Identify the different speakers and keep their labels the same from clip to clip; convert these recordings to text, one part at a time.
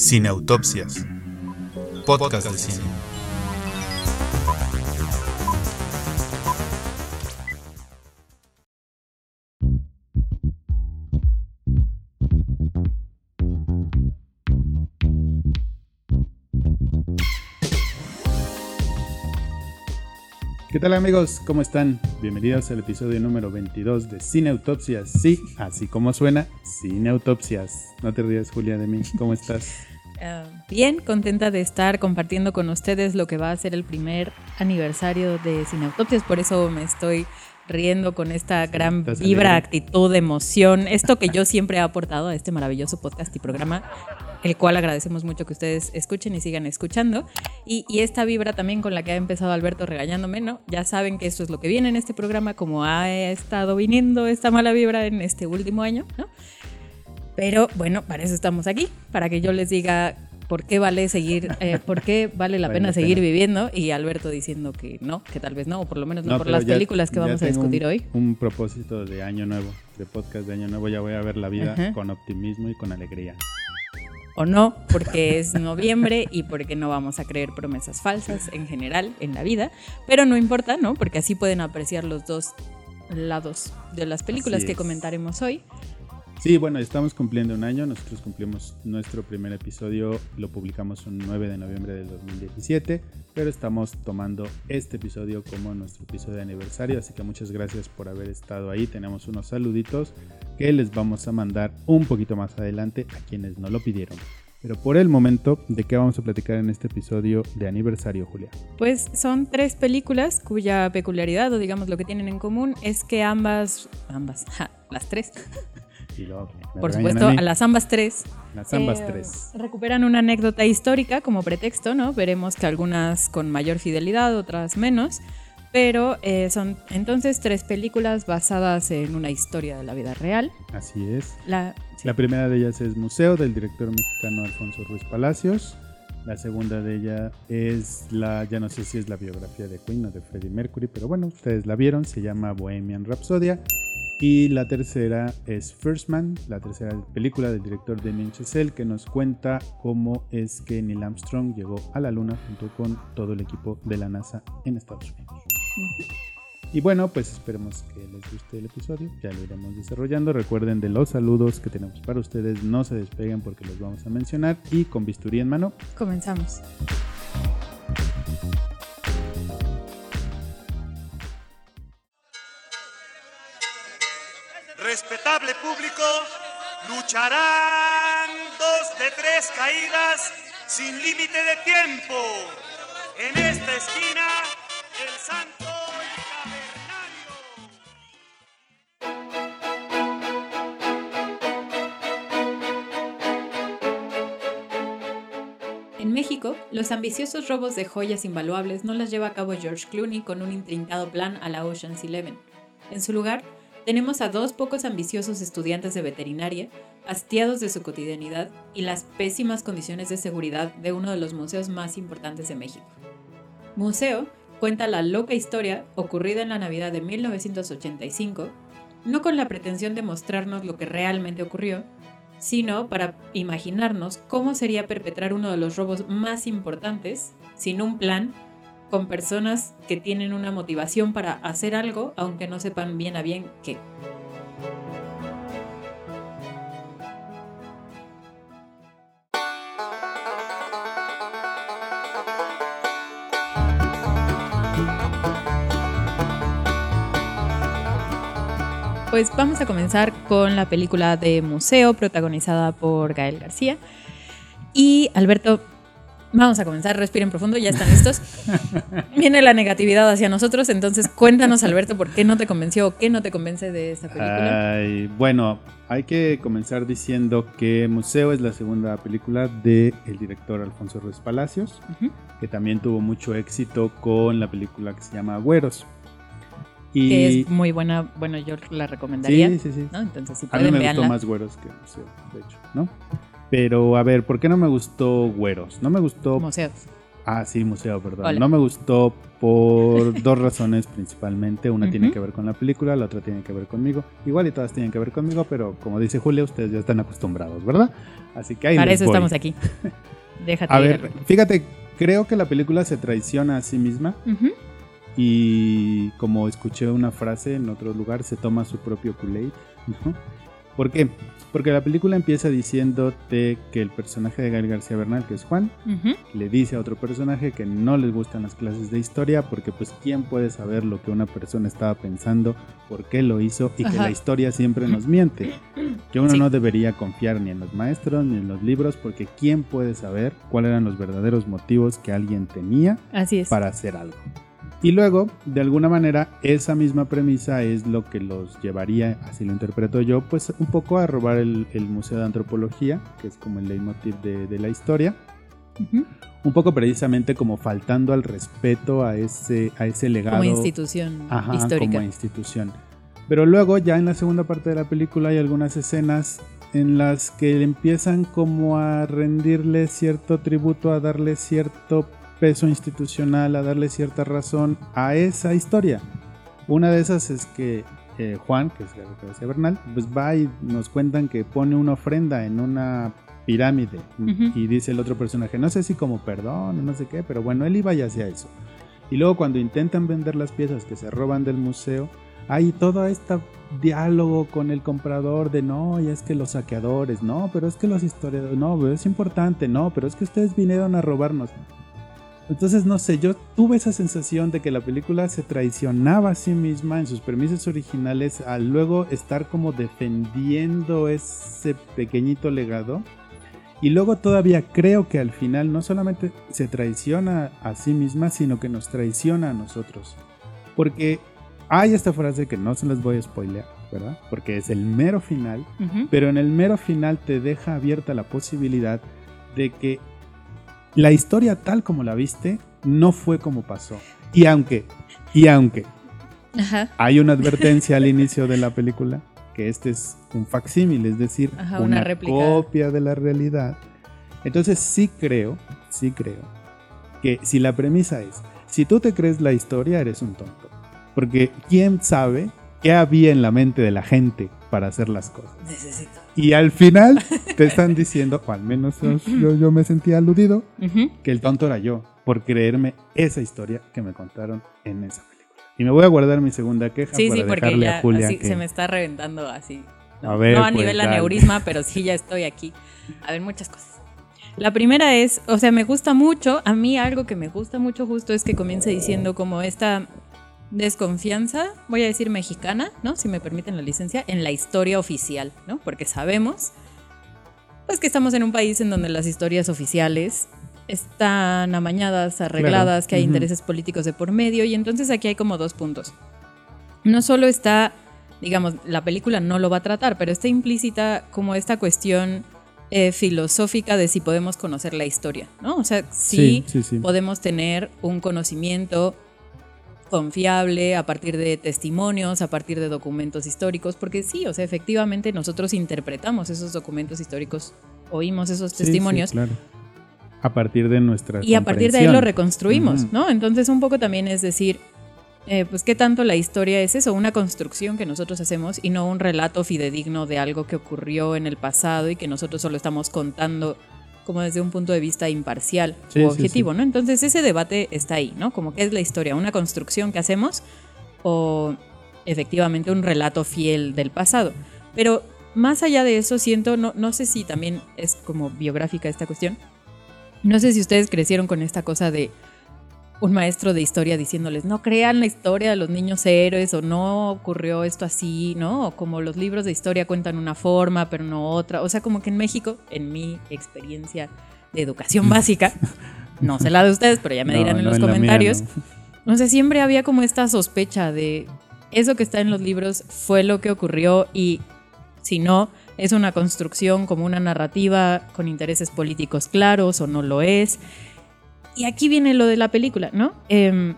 Speaker 1: Cineautopsias. Podcast de cine.
Speaker 2: ¿Qué tal amigos? ¿Cómo están? Bienvenidos al episodio número 22 de Cineautopsias. Sí, así como suena, Cineautopsias. No te rías, Julia, de mí. ¿Cómo estás?
Speaker 3: Uh, bien, contenta de estar compartiendo con ustedes lo que va a ser el primer aniversario de Cineautopsias. Por eso me estoy riendo con esta gran vibra, actitud, emoción. Esto que yo siempre he aportado a este maravilloso podcast y programa, el cual agradecemos mucho que ustedes escuchen y sigan escuchando. Y, y esta vibra también con la que ha empezado Alberto regañándome, ¿no? Ya saben que esto es lo que viene en este programa, como ha estado viniendo esta mala vibra en este último año, ¿no? Pero bueno, para eso estamos aquí, para que yo les diga por qué vale seguir, eh, por qué vale la
Speaker 2: Vale
Speaker 3: pena
Speaker 2: la
Speaker 3: seguir
Speaker 2: pena.
Speaker 3: viviendo y Alberto diciendo que no, que tal vez no, o por lo menos no, por
Speaker 2: pero
Speaker 3: las
Speaker 2: ya-
Speaker 3: películas que vamos a discutir
Speaker 2: un-
Speaker 3: hoy.
Speaker 2: Un propósito de año nuevo, de podcast de año nuevo. Ya voy a ver la vida
Speaker 3: Ajá.
Speaker 2: con optimismo y con alegría.
Speaker 3: O no, porque es noviembre y porque no vamos a creer promesas falsas en general en la vida. Pero no importa, ¿no? Porque así pueden apreciar los dos lados de las películas que comentaremos hoy.
Speaker 2: Sí, bueno, estamos cumpliendo un año. Nosotros cumplimos nuestro primer episodio, lo publicamos un 9 de noviembre del 2017, pero estamos tomando este episodio como nuestro episodio de aniversario, así que muchas gracias por haber estado ahí. Tenemos unos saluditos que les vamos a mandar un poquito más adelante a quienes nos lo pidieron. Pero por el momento, ¿de qué vamos a platicar en este episodio de aniversario, Julia?
Speaker 3: Pues son tres películas cuya peculiaridad, o digamos lo que tienen en común, es que ambas, ambas, ja, las tres,
Speaker 2: Me
Speaker 3: por supuesto,
Speaker 2: a
Speaker 3: a las ambas tres,
Speaker 2: Las ambas
Speaker 3: Eh,
Speaker 2: tres.
Speaker 3: Recuperan una anécdota histórica como pretexto, ¿no? Veremos que algunas con mayor fidelidad, otras menos. Pero eh, son entonces tres películas basadas en una historia de la vida real.
Speaker 2: Así es.
Speaker 3: La, sí.
Speaker 2: La primera de ellas es Museo del director mexicano Alfonso Ruiz Palacios. La segunda de ella es la, ya no sé si es la biografía de Queen o de Freddie Mercury, pero bueno, ustedes la vieron, se llama Bohemian Rhapsodia. Y la tercera es First Man, la tercera película del director Damien Chazelle, que nos cuenta cómo es que Neil Armstrong llegó a la luna junto con todo el equipo de la NASA en Estados Unidos. Y bueno, pues esperemos que les guste el episodio, ya lo iremos desarrollando. Recuerden de los saludos que tenemos para ustedes, no se despeguen porque los vamos a mencionar. Y con bisturí en mano,
Speaker 3: Comenzamos.
Speaker 4: Respetable público, lucharán dos de tres caídas sin límite de tiempo. En esta esquina, el santo.
Speaker 3: En México, los ambiciosos robos de joyas invaluables no las lleva a cabo George Clooney con un intrincado plan a la Ocean's Eleven. En su lugar, tenemos a dos pocos ambiciosos estudiantes de veterinaria, hastiados de su cotidianidad y las pésimas condiciones de seguridad de uno de los museos más importantes de México. Museo cuenta la loca historia ocurrida en la Navidad de 1985, no con la pretensión de mostrarnos lo que realmente ocurrió, sino para imaginarnos cómo sería perpetrar uno de los robos más importantes sin un plan, con personas que tienen una motivación para hacer algo, aunque no sepan bien a bien qué. Pues vamos a comenzar con la película de Museo, protagonizada por Gael García. Y Alberto, vamos a comenzar, respiren profundo, ya están listos. Viene la negatividad hacia nosotros, entonces cuéntanos, Alberto, por qué no te convenció o qué no te convence de esta película.
Speaker 2: Ay, bueno, hay que comenzar diciendo que Museo es la segunda película del director Alfonso Ruiz Palacios, que también tuvo mucho éxito con la película que se llama Güeros. Y
Speaker 3: Que es muy buena, bueno, yo la recomendaría.
Speaker 2: sí, sí, sí.
Speaker 3: ¿no? Entonces, si
Speaker 2: A mí
Speaker 3: pueden,
Speaker 2: me gustó más Güeros que Museo, de hecho, ¿no? Pero a ver, ¿por qué no me gustó Güeros? No me gustó
Speaker 3: Museo.
Speaker 2: Ah, sí, museo, perdón.
Speaker 3: Hola.
Speaker 2: No me gustó por dos razones principalmente. Una tiene que ver con la película, la otra tiene que ver conmigo. Igual y todas tienen que ver conmigo, pero como dice Julia, ustedes ya están acostumbrados, ¿verdad? Así que ahí
Speaker 3: Para
Speaker 2: les
Speaker 3: eso
Speaker 2: voy.
Speaker 3: estamos aquí. Déjate
Speaker 2: A
Speaker 3: ir.
Speaker 2: ver, fíjate, creo que la película se traiciona a sí misma y como escuché una frase en otro lugar, se toma su propio Kool-Aid, ¿no? ¿Por qué? Porque la película empieza diciéndote que el personaje de Gael García Bernal, que es Juan, le dice a otro personaje que no les gustan las clases de historia porque pues quién puede saber lo que una persona estaba pensando, por qué lo hizo y que la historia siempre nos miente. Que uno
Speaker 3: Sí.
Speaker 2: no debería confiar ni en los maestros ni en los libros porque quién puede saber cuáles eran los verdaderos motivos que alguien tenía
Speaker 3: Así es.
Speaker 2: para hacer algo. Y luego, de alguna manera, esa misma premisa es lo que los llevaría, así lo interpreto yo, pues un poco a robar el, el Museo de Antropología, que es como el leitmotiv de, de la historia, un poco precisamente como faltando al respeto a ese, a ese legado
Speaker 3: Como institución
Speaker 2: Ajá,
Speaker 3: histórica.
Speaker 2: como institución. Pero luego ya en la segunda parte de la película hay algunas escenas en las que empiezan como a rendirle cierto tributo, a darle cierto peso institucional, a darle cierta razón a esa historia. Una de esas es que eh, Juan, que es Gabriel García Bernal, pues va y nos cuentan que pone una ofrenda en una pirámide
Speaker 3: Ujú.
Speaker 2: y dice el otro personaje, no sé si como perdón o no sé qué, pero bueno, él iba y hacía eso. Y luego cuando intentan vender las piezas que se roban del museo, hay todo este diálogo con el comprador de no, y es que los saqueadores, no, pero es que los historiadores, no, pero es importante, no, pero es que ustedes vinieron a robarnos. Entonces, no sé, yo tuve esa sensación de que la película se traicionaba a sí misma en sus premisas originales al luego estar como defendiendo ese pequeñito legado. Y luego todavía creo que al final no solamente se traiciona a sí misma, sino que nos traiciona a nosotros. Porque hay esta frase que no se las voy a spoilear, ¿verdad? Porque es el mero final, pero en el mero final te deja abierta la posibilidad de que la historia tal como la viste no fue como pasó. Y aunque, y aunque
Speaker 3: Ajá.
Speaker 2: hay una advertencia al inicio de la película que este es un facsímil, es decir,
Speaker 3: Ajá,
Speaker 2: una,
Speaker 3: una
Speaker 2: copia de la realidad. Entonces sí creo, sí creo que si la premisa es, si tú te crees la historia, eres un tonto. Porque quién sabe qué había en la mente de la gente para hacer las cosas.
Speaker 3: Necesito.
Speaker 2: Y al final te están diciendo, o al menos yo, yo me sentía aludido, que el tonto era yo por creerme esa historia que me contaron en esa película. Y me voy a guardar mi segunda queja
Speaker 3: Sí,
Speaker 2: para
Speaker 3: sí, porque
Speaker 2: dejarle
Speaker 3: ya
Speaker 2: a Julia
Speaker 3: así
Speaker 2: que-
Speaker 3: se me está reventando así.
Speaker 2: A ver,
Speaker 3: no a
Speaker 2: pues,
Speaker 3: nivel
Speaker 2: dale.
Speaker 3: aneurisma, pero sí ya estoy aquí. A ver, muchas cosas. La primera es, o sea, me gusta mucho, a mí algo que me gusta mucho justo es que comienza diciendo como esta desconfianza, voy a decir mexicana, ¿no? Si me permiten la licencia, en la historia oficial, ¿no? Porque sabemos, pues que estamos en un país en donde las historias oficiales están amañadas, arregladas,
Speaker 2: Claro.
Speaker 3: que hay intereses políticos de por medio, y entonces aquí hay como dos puntos. No solo está, digamos, la película no lo va a tratar, pero está implícita como esta cuestión eh, filosófica de si podemos conocer la historia, ¿no? O sea,
Speaker 2: sí,
Speaker 3: sí,
Speaker 2: sí.
Speaker 3: podemos tener un conocimiento confiable a partir de testimonios, a partir de documentos históricos, porque sí, o sea, efectivamente nosotros interpretamos esos documentos históricos, oímos esos
Speaker 2: Sí, sí,
Speaker 3: testimonios
Speaker 2: claro. A partir de nuestra
Speaker 3: y a partir de ahí lo reconstruimos. ¿no? Entonces un poco también es decir, eh, pues qué tanto la historia es eso, una construcción que nosotros hacemos y no un relato fidedigno de algo que ocurrió en el pasado y que nosotros solo estamos contando como desde un punto de vista imparcial
Speaker 2: Sí,
Speaker 3: o objetivo,
Speaker 2: sí.
Speaker 3: ¿no? Entonces ese debate está ahí, ¿no? Como qué es la historia, una construcción que hacemos o efectivamente un relato fiel del pasado. Pero más allá de eso siento, no, no sé si también es como biográfica esta cuestión, no sé si ustedes crecieron con esta cosa de un maestro de historia diciéndoles, no crean la historia de los niños héroes o no ocurrió esto así, ¿no? O como los libros de historia cuentan una forma, pero no otra. O sea, como que en México, en mi experiencia de educación básica, no sé la de ustedes, pero ya me
Speaker 2: No,
Speaker 3: dirán en
Speaker 2: no,
Speaker 3: los
Speaker 2: mía
Speaker 3: comentarios,
Speaker 2: no.
Speaker 3: o sea, siempre había como esta sospecha de eso que está en los libros fue lo que ocurrió y si no, es una construcción como una narrativa con intereses políticos claros o no lo es. Y aquí viene lo de la película, ¿no? Em,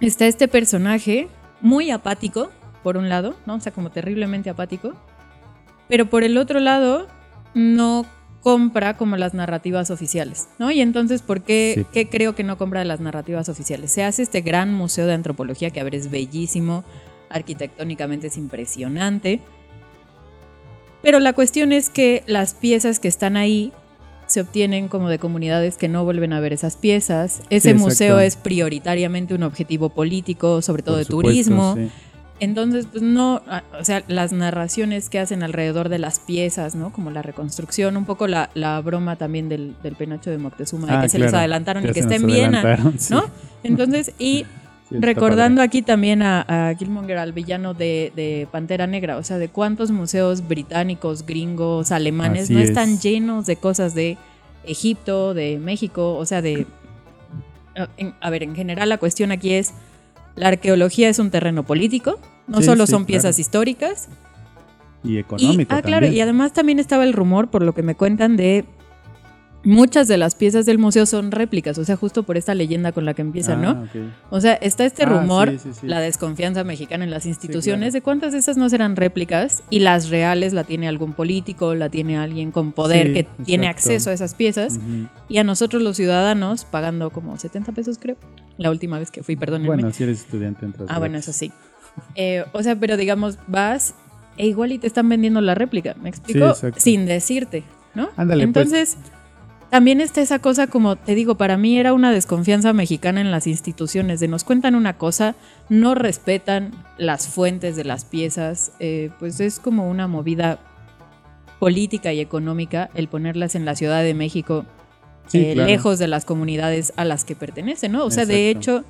Speaker 3: está este personaje muy apático, por un lado, ¿no? O sea, como terriblemente apático. Pero por el otro lado, no compra como las narrativas oficiales, ¿no? Y entonces, ¿por qué,
Speaker 2: Sí.
Speaker 3: qué creo que no compra las narrativas oficiales? Se hace este gran museo de antropología que, a ver, es bellísimo, arquitectónicamente es impresionante, pero la cuestión es que las piezas que están ahí se obtienen como de comunidades que no vuelven a ver esas piezas. Ese museo es prioritariamente un objetivo político, sobre todo
Speaker 2: Por
Speaker 3: de
Speaker 2: supuesto,
Speaker 3: turismo.
Speaker 2: sí.
Speaker 3: Entonces, pues no, o sea, las narraciones que hacen alrededor de las piezas, ¿no? Como la reconstrucción, un poco la, la broma también del, del penacho de Moctezuma, de
Speaker 2: Ah,
Speaker 3: que se les adelantaron y que
Speaker 2: se
Speaker 3: está
Speaker 2: nos
Speaker 3: en Viena,
Speaker 2: adelantaron, sí.
Speaker 3: ¿no? Entonces, y
Speaker 2: Sí,
Speaker 3: recordando aquí también a, a Killmonger, al villano de, de Pantera Negra, o sea, de cuántos museos británicos, gringos, alemanes
Speaker 2: Así
Speaker 3: no
Speaker 2: es.
Speaker 3: están llenos de cosas de Egipto, de México, o sea, de... en- a ver, en general la cuestión aquí es, la arqueología es un terreno político, no
Speaker 2: Sí,
Speaker 3: solo
Speaker 2: sí,
Speaker 3: son piezas
Speaker 2: claro.
Speaker 3: históricas,
Speaker 2: Y
Speaker 3: y,
Speaker 2: económico
Speaker 3: ah, claro, y además también estaba el rumor, por lo que me cuentan, de muchas de las piezas del museo son réplicas, o sea, justo por esta leyenda con la que empieza, ¿no?
Speaker 2: Ah, ok.
Speaker 3: O sea, está este
Speaker 2: Ah,
Speaker 3: rumor,
Speaker 2: sí, sí, sí.
Speaker 3: la desconfianza mexicana en las instituciones,
Speaker 2: claro.
Speaker 3: de cuántas de esas no serán réplicas y las reales la tiene algún político, la tiene alguien con poder que tiene acceso a esas piezas y a nosotros los ciudadanos pagando como 70 pesos creo, la última vez que fui, perdónenme.
Speaker 2: Bueno, si eres estudiante entras
Speaker 3: ah, bueno, eso sí. Eh, o sea, pero digamos, vas e igual y te están vendiendo la réplica, ¿me explico? Sin decirte, ¿no?
Speaker 2: Ándale, pues.
Speaker 3: También está esa cosa como, te digo, para mí era una desconfianza mexicana en las instituciones, de nos cuentan una cosa, no respetan las fuentes de las piezas, eh, pues es como una movida política y económica el ponerlas en la Ciudad de México,
Speaker 2: Sí,
Speaker 3: eh,
Speaker 2: claro.
Speaker 3: lejos de las comunidades a las que pertenecen, ¿no? O sea, de hecho,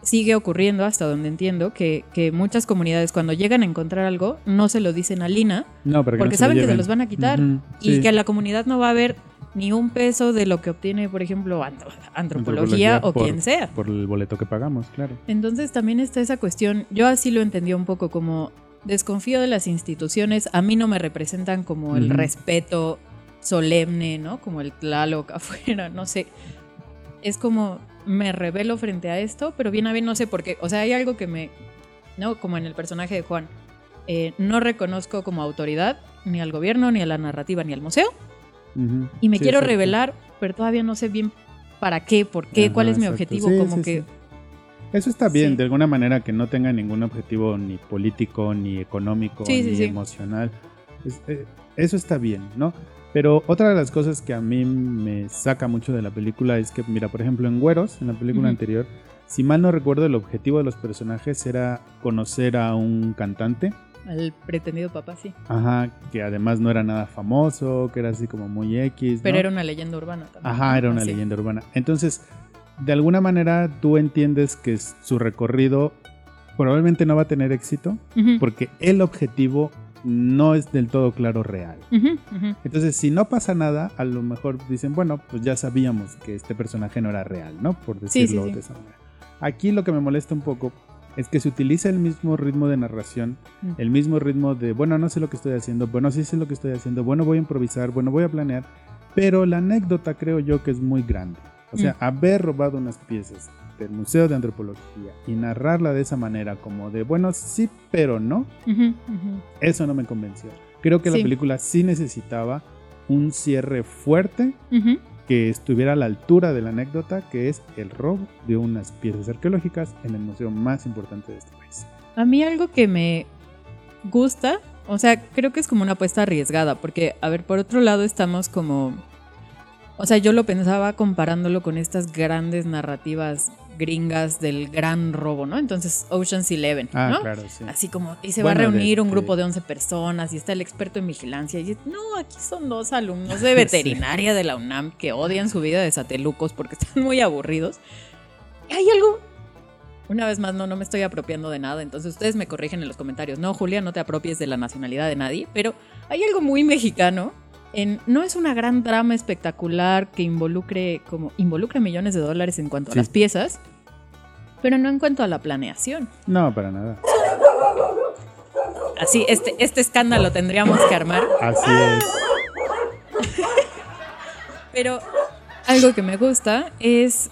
Speaker 3: sigue ocurriendo, hasta donde entiendo, que, que muchas comunidades cuando llegan a encontrar algo, no se lo dicen a Lina,
Speaker 2: No,
Speaker 3: porque saben que se los van a quitar y
Speaker 2: sí.
Speaker 3: que a la comunidad no va a haber ni un peso de lo que obtiene, por ejemplo, antro- antropología, o
Speaker 2: por-
Speaker 3: quien sea.
Speaker 2: Por el boleto que pagamos, claro.
Speaker 3: Entonces también está esa cuestión, yo así lo entendí un poco como desconfío de las instituciones, a mí no me representan como el respeto solemne, ¿no? Como el Tlaloc afuera, no sé. Es como me revelo frente a esto, pero bien a bien no sé por qué. O sea, hay algo que me, ¿no? Como en el personaje de Juan. eh, no reconozco como autoridad ni al gobierno, ni a la narrativa, ni al museo. Y me
Speaker 2: Sí,
Speaker 3: quiero
Speaker 2: exacto.
Speaker 3: revelar, pero todavía no sé bien para qué, por qué,
Speaker 2: Ajá,
Speaker 3: cuál es mi objetivo.
Speaker 2: Sí,
Speaker 3: como
Speaker 2: sí,
Speaker 3: que.
Speaker 2: Eso está bien, de alguna manera que no tenga ningún objetivo ni político, ni económico, ni emocional. Es- eh, eso está bien, ¿no? Pero otra de las cosas que a mí me saca mucho de la película es que, mira, por ejemplo, en Güeros, en la película anterior, si mal no recuerdo, el objetivo de los personajes era conocer a un cantante,
Speaker 3: al pretendido papá sí.
Speaker 2: ajá, que además no era nada famoso, que era así como muy X.
Speaker 3: Pero era una leyenda urbana también.
Speaker 2: Ajá, era una
Speaker 3: Así.
Speaker 2: leyenda urbana. Entonces, de alguna manera tú entiendes que su recorrido probablemente no va a tener éxito porque el objetivo no es del todo claro real. Entonces, si no pasa nada, a lo mejor dicen, bueno, pues ya sabíamos que este personaje no era real, ¿no? Por
Speaker 3: Sí, sí,
Speaker 2: decirlo
Speaker 3: sí.
Speaker 2: de esa manera. Aquí lo que me molesta un poco es que se utiliza el mismo ritmo de narración,
Speaker 3: Mm.
Speaker 2: el mismo ritmo de, bueno, no sé lo que estoy haciendo, bueno, sí sé lo que estoy haciendo, bueno, voy a improvisar, bueno, voy a planear, pero la anécdota creo yo que es muy grande. O sea,
Speaker 3: Mm.
Speaker 2: haber robado unas piezas del Museo de Antropología y narrarla de esa manera, como de, bueno, sí, pero no, eso no me convenció. Creo que la película sí necesitaba un cierre fuerte. Que estuviera a la altura de la anécdota, que es el robo de unas piezas arqueológicas en el museo más importante de este país.
Speaker 3: A mí algo que me gusta, o sea, creo que es como una apuesta arriesgada, porque, a ver, por otro lado estamos como, o sea, yo lo pensaba comparándolo con estas grandes narrativas gringas del gran robo, ¿no? Entonces, Ocean's Eleven,
Speaker 2: Ah,
Speaker 3: ¿no?
Speaker 2: claro, sí.
Speaker 3: Así como, y se
Speaker 2: Bueno,
Speaker 3: va a reunir
Speaker 2: de-
Speaker 3: un grupo de 11 personas y está el experto en vigilancia. Y no, aquí son dos alumnos de veterinaria de la UNAM que odian su vida de satelucos porque están muy aburridos. Hay algo. Una vez más, no, no me estoy apropiando de nada, entonces ustedes me corrigen en los comentarios. No, Julia, no te apropies de la nacionalidad de nadie, pero hay algo muy mexicano. En, no es una gran drama espectacular que involucre como involucre millones de dólares en cuanto
Speaker 2: Sí.
Speaker 3: a las piezas, pero no en cuanto a la planeación.
Speaker 2: No, para nada.
Speaker 3: Así, este, este escándalo tendríamos que armar.
Speaker 2: Así es.
Speaker 3: Pero algo que me gusta es.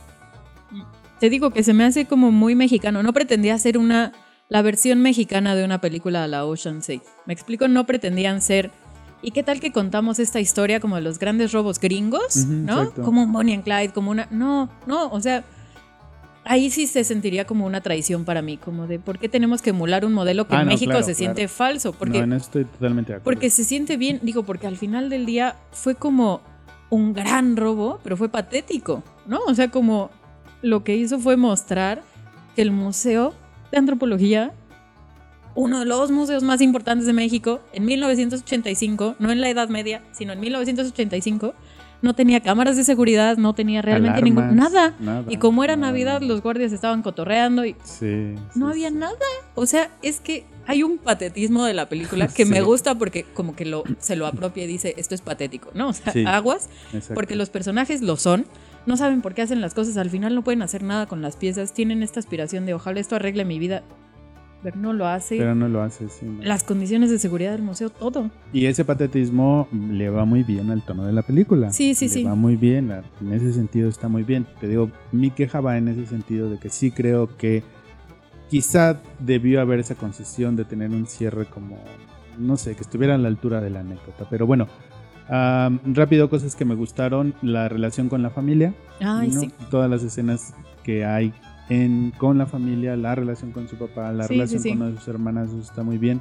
Speaker 3: Te digo que se me hace como muy mexicano. No pretendía ser una. La versión mexicana de una película a la Ocean's 8. Me explico, no pretendían ser ¿Y qué tal que contamos esta historia como de los grandes robos gringos? ¿No?
Speaker 2: exacto.
Speaker 3: Como un Bonnie and Clyde, como una... No, no, o sea, ahí sí se sentiría como una traición para mí, como de por qué tenemos que emular un modelo que
Speaker 2: Ah,
Speaker 3: en
Speaker 2: no,
Speaker 3: México
Speaker 2: claro,
Speaker 3: se
Speaker 2: claro.
Speaker 3: siente falso. Porque,
Speaker 2: no, estoy totalmente de acuerdo.
Speaker 3: porque se siente bien, digo, porque al final del día fue como un gran robo, pero fue patético, ¿no? O sea, como lo que hizo fue mostrar que el Museo de Antropología, uno de los museos más importantes de México, en 1985, no en la Edad Media, sino en 1985, no tenía cámaras de seguridad, no tenía realmente ningún... Nada.
Speaker 2: nada,
Speaker 3: Y como era
Speaker 2: nada,
Speaker 3: Navidad, los guardias estaban cotorreando y
Speaker 2: Sí, sí,
Speaker 3: no había
Speaker 2: sí.
Speaker 3: nada. O sea, es que hay un patetismo de la película que me gusta porque como que lo, se lo apropia y dice, esto es patético, ¿no? O sea, aguas,
Speaker 2: Exacto.
Speaker 3: porque los personajes lo son, no saben por qué hacen las cosas, al final no pueden hacer nada con las piezas, tienen esta aspiración de ojalá esto arregle mi vida, pero no lo hace.
Speaker 2: Pero no lo hace, sí. no.
Speaker 3: Las condiciones de seguridad del museo, todo.
Speaker 2: Y ese patetismo le va muy bien al tono de la película.
Speaker 3: Sí, sí,
Speaker 2: le
Speaker 3: sí.
Speaker 2: Va muy bien, en ese sentido está muy bien. Te digo, mi queja va en ese sentido de que sí creo que quizá debió haber esa concesión de tener un cierre como, no sé, que estuviera a la altura de la anécdota. Pero bueno, am, rápido, cosas que me gustaron, la relación con la familia.
Speaker 3: Ay,
Speaker 2: ¿no?
Speaker 3: sí.
Speaker 2: Todas las escenas que hay en, con la familia, la relación con su papá, la
Speaker 3: Sí,
Speaker 2: relación
Speaker 3: sí, sí.
Speaker 2: con sus hermanas, eso está muy bien.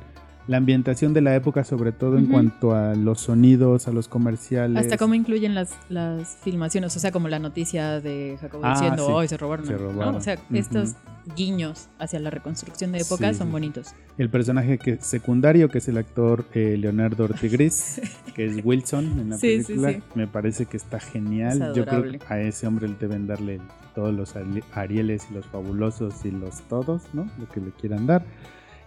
Speaker 2: La ambientación de la época, sobre todo en
Speaker 3: Ujú.
Speaker 2: cuanto a los sonidos, a los comerciales.
Speaker 3: Hasta cómo incluyen las, las filmaciones, o sea, como la noticia de Jacobo
Speaker 2: Ah,
Speaker 3: diciendo,
Speaker 2: sí.
Speaker 3: hoy se robaron.
Speaker 2: Se
Speaker 3: ¿no?
Speaker 2: robaron.
Speaker 3: O sea,
Speaker 2: Ujú.
Speaker 3: estos guiños hacia la reconstrucción de época
Speaker 2: Sí,
Speaker 3: son bonitos.
Speaker 2: El personaje que, secundario, que es el actor eh, Leonardo Ortigris, que es Wilson en la
Speaker 3: Sí,
Speaker 2: película, me parece que está genial.
Speaker 3: Es
Speaker 2: Yo creo que a ese hombre le deben darle todos los ari- Arieles y los fabulosos y los todos, ¿no? Lo que le quieran dar.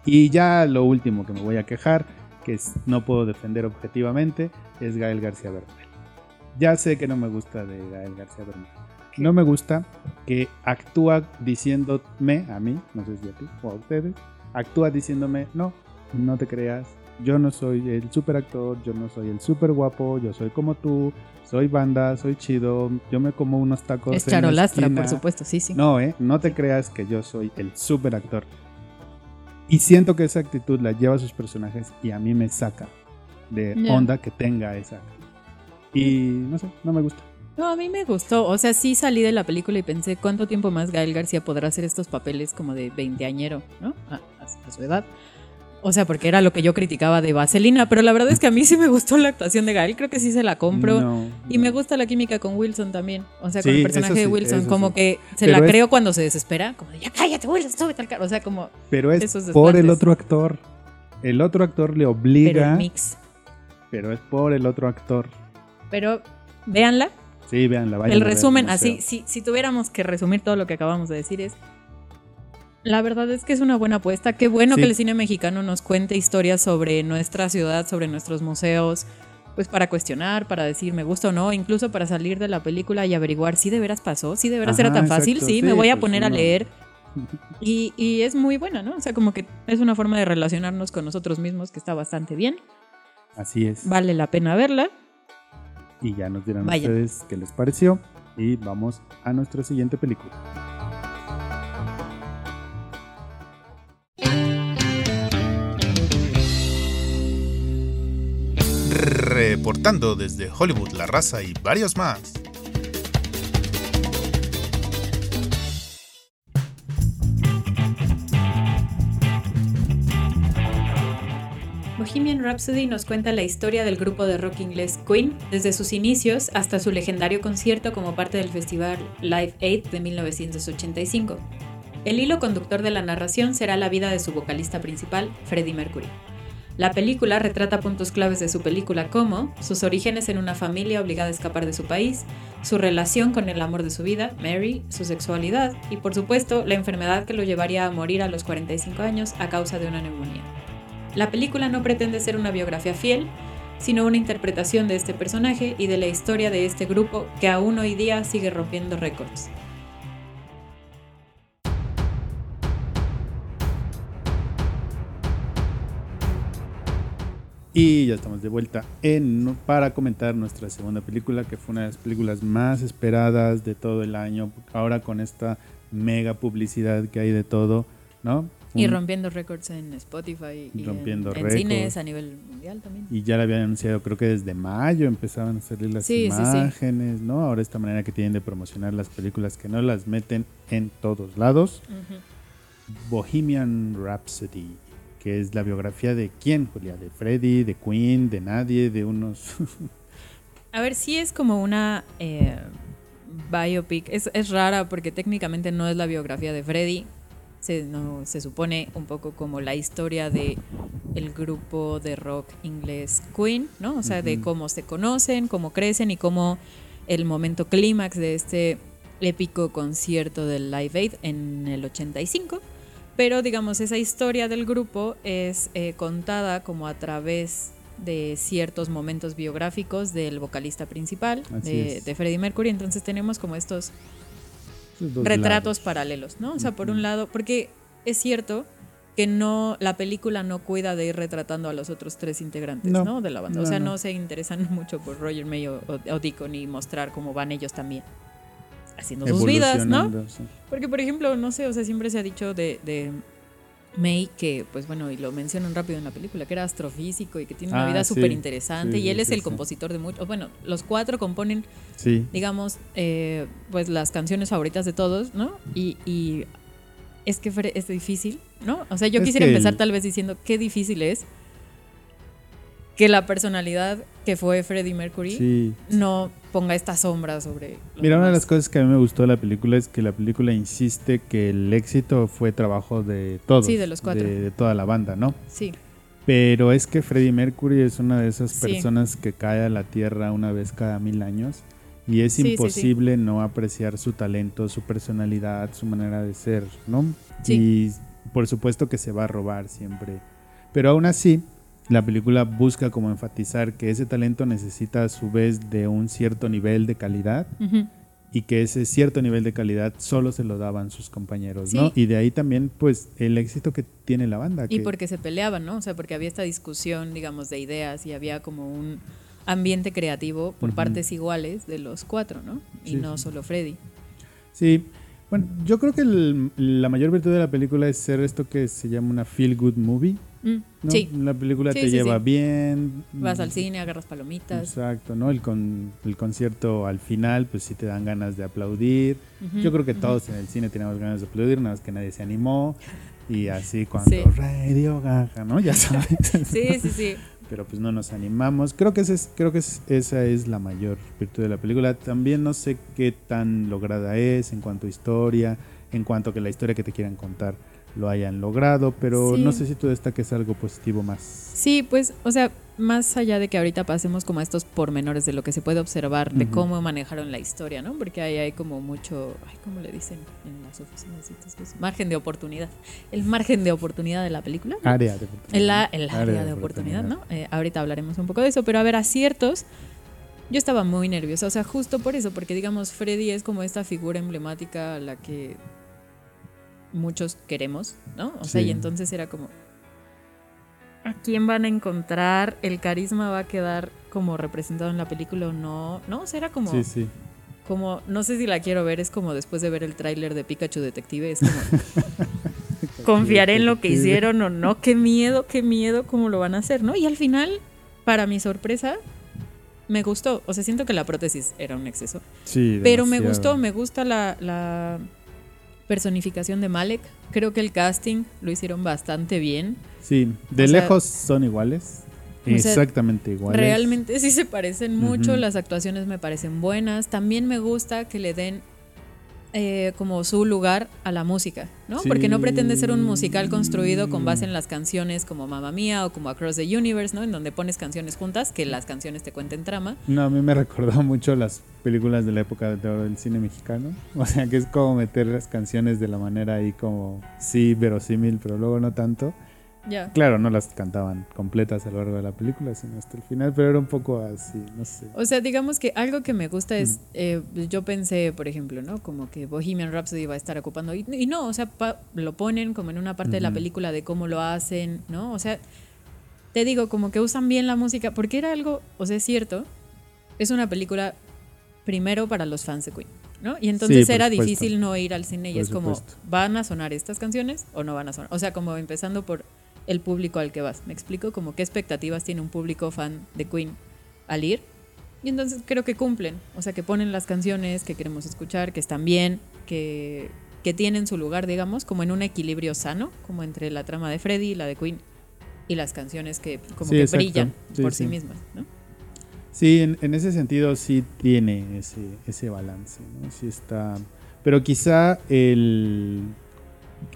Speaker 2: Y ya lo último que me voy a quejar, que es- no puedo defender objetivamente, es Gael García Bernal. Ya sé que no me gusta de Gael García Bernal. No me gusta que actúa diciéndome, a mí, no sé si a ti o a ustedes, actúa diciéndome, no, no te creas, yo no soy el super actor, yo no soy el super guapo, yo soy como tú, soy banda, soy chido, yo me como unos tacos.
Speaker 3: Es
Speaker 2: en la
Speaker 3: charolastra, por
Speaker 2: esquina".
Speaker 3: supuesto, sí, sí.
Speaker 2: No, eh, no te creas que yo soy el super actor. Y siento que esa actitud la lleva a sus personajes y a mí me saca de
Speaker 3: Ya.
Speaker 2: onda que tenga esa. Y no sé, no me gusta.
Speaker 3: No, a mí me gustó. O sea, sí salí de la película y pensé cuánto tiempo más Gael García podrá hacer estos papeles como de veinteañero, ¿no? A su edad. O sea, porque era lo que yo criticaba de Vaselina, pero la verdad es que a mí sí me gustó la actuación de Gael, creo que sí se la compro.
Speaker 2: No,
Speaker 3: Y
Speaker 2: no.
Speaker 3: me gusta la química con Wilson también. O sea, con el personaje de Wilson, como
Speaker 2: sí.
Speaker 3: que se
Speaker 2: Pero
Speaker 3: la
Speaker 2: es-
Speaker 3: creo cuando se desespera, como de ya cállate, Wilson, súbete al carro. O sea, como.
Speaker 2: Pero es
Speaker 3: esos
Speaker 2: por el otro actor. El otro actor le
Speaker 3: Pero
Speaker 2: obliga,
Speaker 3: el mix.
Speaker 2: pero es por el otro actor.
Speaker 3: Pero véanla,
Speaker 2: Sí, vean la
Speaker 3: el resumen, así, si, si tuviéramos que resumir todo lo que acabamos de decir es, la verdad es que es una buena apuesta. Qué bueno
Speaker 2: Sí.
Speaker 3: que el cine mexicano nos cuente historias sobre nuestra ciudad, sobre nuestros museos, pues para cuestionar, para decir me gusta o no, incluso para salir de la película y averiguar si de veras pasó, si de veras era tan fácil, sí,
Speaker 2: sí,
Speaker 3: me voy a
Speaker 2: pues
Speaker 3: poner a leer. Y, y es muy buena, ¿no? O sea, como que es una forma de relacionarnos con nosotros mismos que está bastante bien.
Speaker 2: Así es.
Speaker 3: Vale la pena verla.
Speaker 2: Y ya nos dirán
Speaker 3: Vayan.
Speaker 2: ustedes qué les pareció. Y vamos a nuestra siguiente película.
Speaker 1: Reportando desde Hollywood, La Raza y varios más.
Speaker 3: Bohemian Rhapsody nos cuenta la historia del grupo de rock inglés Queen, desde sus inicios hasta su legendario concierto como parte del festival Live Aid de 1985. El hilo conductor de la narración será la vida de su vocalista principal, Freddie Mercury. La película retrata puntos claves de su película como sus orígenes en una familia obligada a escapar de su país, su relación con el amor de su vida, Mary, su sexualidad y por supuesto la enfermedad que lo llevaría a morir a los 45 años a causa de una neumonía. La película no pretende ser una biografía fiel, sino una interpretación de este personaje y de la historia de este grupo que aún hoy día sigue rompiendo récords.
Speaker 2: Y ya estamos de vuelta en, para comentar nuestra segunda película, que fue una de las películas más esperadas de todo el año. Ahora con esta mega publicidad que hay de todo, ¿no?
Speaker 3: Y
Speaker 2: Un-
Speaker 3: rompiendo récords en Spotify y
Speaker 2: Rompiendo
Speaker 3: en, en cines a nivel mundial también.
Speaker 2: Y ya la habían anunciado, creo que desde mayo empezaban a salir las
Speaker 3: Sí, sí, sí.
Speaker 2: imágenes, ¿no? Ahora esta manera que tienen de promocionar las películas que no las meten en todos lados. Bohemian Rhapsody, que es la biografía de quién, Julia, de Freddy, de Queen, de nadie, de unos...
Speaker 3: A ver, sí es como una eh, biopic. Es, es rara porque técnicamente no es la biografía de Freddy. Se, no, se supone un poco como la historia de el grupo de rock inglés Queen, ¿no? O sea, de cómo se conocen, cómo crecen y cómo el momento clímax de este épico concierto del Live Aid en el 85. Pero digamos, esa historia del grupo es eh, contada como a través de ciertos momentos biográficos del vocalista principal, de, Freddie Mercury. Entonces tenemos como estos retratos
Speaker 2: lados.
Speaker 3: paralelos, ¿no? O sea, por un lado, porque es cierto que no la película no cuida de ir retratando a los otros tres integrantes,
Speaker 2: No,
Speaker 3: ¿no? De la banda. o sea,
Speaker 2: no.
Speaker 3: no. se interesan mucho por Roger May o, o, o Deacon y mostrar cómo van ellos también haciendo sus vidas, ¿no?
Speaker 2: Sí.
Speaker 3: Porque, por ejemplo, no sé, o sea, siempre se ha dicho de, de May que, pues bueno, y lo mencionan rápido en la película, que era astrofísico y que tiene una
Speaker 2: Ah,
Speaker 3: vida
Speaker 2: sí.
Speaker 3: súper interesante.
Speaker 2: Sí,
Speaker 3: y él
Speaker 2: sí,
Speaker 3: es el compositor de muchos. Bueno, los cuatro componen digamos, eh, pues las canciones favoritas de todos, ¿no? Y, y es que es difícil, ¿no? O sea, yo
Speaker 2: Es
Speaker 3: quisiera empezar
Speaker 2: el-
Speaker 3: tal vez diciendo qué difícil es que la personalidad que fue Freddie Mercury
Speaker 2: sí.
Speaker 3: no ponga esta sombra sobre...
Speaker 2: Mira, una de las cosas que a mí me gustó de la película es que la película insiste que el éxito fue trabajo de todos.
Speaker 3: Sí, de los cuatro.
Speaker 2: De, de toda la banda, ¿no?
Speaker 3: Sí,
Speaker 2: Pero es que Freddie Mercury es una de esas
Speaker 3: Sí.
Speaker 2: personas que cae a la tierra una vez cada mil años y es
Speaker 3: Sí, sí, sí.
Speaker 2: imposible no apreciar su talento, su personalidad, su manera de ser, ¿no?
Speaker 3: Sí.
Speaker 2: Y por supuesto que se va a robar siempre. Pero aún así, la película busca como enfatizar que ese talento necesita a su vez de un cierto nivel de calidad y que ese cierto nivel de calidad solo se lo daban sus compañeros,
Speaker 3: Sí.
Speaker 2: ¿no? Y de ahí también, pues, el éxito que tiene la banda.
Speaker 3: y
Speaker 2: que-
Speaker 3: porque se peleaban, ¿no? O sea, porque había esta discusión, digamos, de ideas y había como un ambiente creativo por partes iguales de los cuatro, ¿no? Y
Speaker 2: Sí,
Speaker 3: no
Speaker 2: sí.
Speaker 3: solo Freddie.
Speaker 2: Sí, bueno, yo creo que el- la mayor virtud de la película es ser esto que se llama una feel good movie.
Speaker 3: Mm,
Speaker 2: ¿no?
Speaker 3: Sí,
Speaker 2: La película
Speaker 3: Sí,
Speaker 2: te
Speaker 3: sí,
Speaker 2: lleva
Speaker 3: sí.
Speaker 2: bien.
Speaker 3: vas al cine, agarras palomitas.
Speaker 2: Exacto, ¿no? El, con, el concierto al final, pues sí te dan ganas de aplaudir. Yo creo que todos en el cine teníamos ganas de aplaudir, nada más que nadie se animó. Y así cuando. Radio Gaga, ¿no? Ya sabes.
Speaker 3: Sí, sí, sí.
Speaker 2: Pero pues no nos animamos. Creo que, es, creo que es- esa es la mayor virtud de la película. También no sé qué tan lograda es en cuanto a historia, en cuanto a que la historia que te quieran contar lo hayan logrado, pero
Speaker 3: Sí.
Speaker 2: no sé si tú destaques algo positivo más.
Speaker 3: Sí, pues, o sea, más allá de que ahorita pasemos como a estos pormenores de lo que se puede observar de cómo manejaron la historia, ¿no? Porque ahí hay como mucho, ay, ¿cómo le dicen en las oficinas? estas cosas? Margen de oportunidad. El margen de oportunidad de la película.
Speaker 2: Área de oportunidad.
Speaker 3: El, a- el área, de oportunidad, ¿no? Eh, ahorita hablaremos un poco de eso, pero a ver, aciertos. Yo estaba muy nerviosa, o sea, justo por eso, porque digamos, Freddy es como esta figura emblemática a la que muchos queremos, ¿no? O sea,
Speaker 2: Sí.
Speaker 3: y entonces era como, ¿a quién van a encontrar? ¿El carisma va a quedar como representado en la película o no? ¿No? O sea, era como,
Speaker 2: Sí, sí.
Speaker 3: como, no sé si la quiero ver, es como después de ver el tráiler de Pikachu Detective, es como, confiaré en lo que hicieron o no, qué miedo, qué miedo cómo lo van a hacer, ¿no? Y al final, para mi sorpresa, me gustó, o sea, siento que la prótesis era un exceso,
Speaker 2: Sí,
Speaker 3: pero me gustó, me gusta la, la personificación de Malek, creo que el casting lo hicieron bastante bien,
Speaker 2: Sí, de
Speaker 3: o sea,
Speaker 2: lejos son iguales.
Speaker 3: o sea,
Speaker 2: Exactamente iguales.
Speaker 3: realmente sí se parecen mucho, las actuaciones me parecen buenas, también me gusta que le den eh, como su lugar a la música, ¿no?
Speaker 2: Sí.
Speaker 3: Porque no pretende ser un musical construido con base en las canciones como Mamma Mía o como Across the Universe, ¿no? En donde pones canciones juntas, que las canciones te cuenten trama.
Speaker 2: No, a mí me recordó mucho las películas de la época de oro del cine mexicano. O sea, que es como meter las canciones de la manera ahí como, sí, verosímil, pero luego no tanto. Claro, no las cantaban completas a lo largo de la película, sino hasta el final, pero era un poco así, no sé.
Speaker 3: O sea, digamos que algo que me gusta es, eh, yo pensé, por ejemplo, ¿no? Como que Bohemian Rhapsody va a estar ocupando, y, y no, o sea, pa- lo ponen como en una parte de la película de cómo lo hacen, ¿no? O sea, te digo, como que usan bien la música, porque era algo, o sea, es cierto, es una película primero para los fans de Queen, ¿no? Y entonces era
Speaker 2: supuesto.
Speaker 3: difícil no ir al cine y
Speaker 2: Por
Speaker 3: es como. ¿van a sonar estas canciones o no van a sonar? O sea, como empezando por el público al que vas. ¿Me explico? Como qué expectativas tiene un público fan de Queen al ir. Y entonces creo que cumplen. O sea, que ponen las canciones que queremos escuchar, que están bien, que, que tienen su lugar, digamos, como en un equilibrio sano, como entre la trama de Freddy y la de Queen. Y las canciones que como
Speaker 2: Sí,
Speaker 3: que
Speaker 2: exacto.
Speaker 3: brillan
Speaker 2: Sí,
Speaker 3: por sí
Speaker 2: sí.
Speaker 3: mismas, ¿no?
Speaker 2: Sí, en, en ese sentido sí tiene ese, ese balance, ¿no? Sí está. Pero quizá el,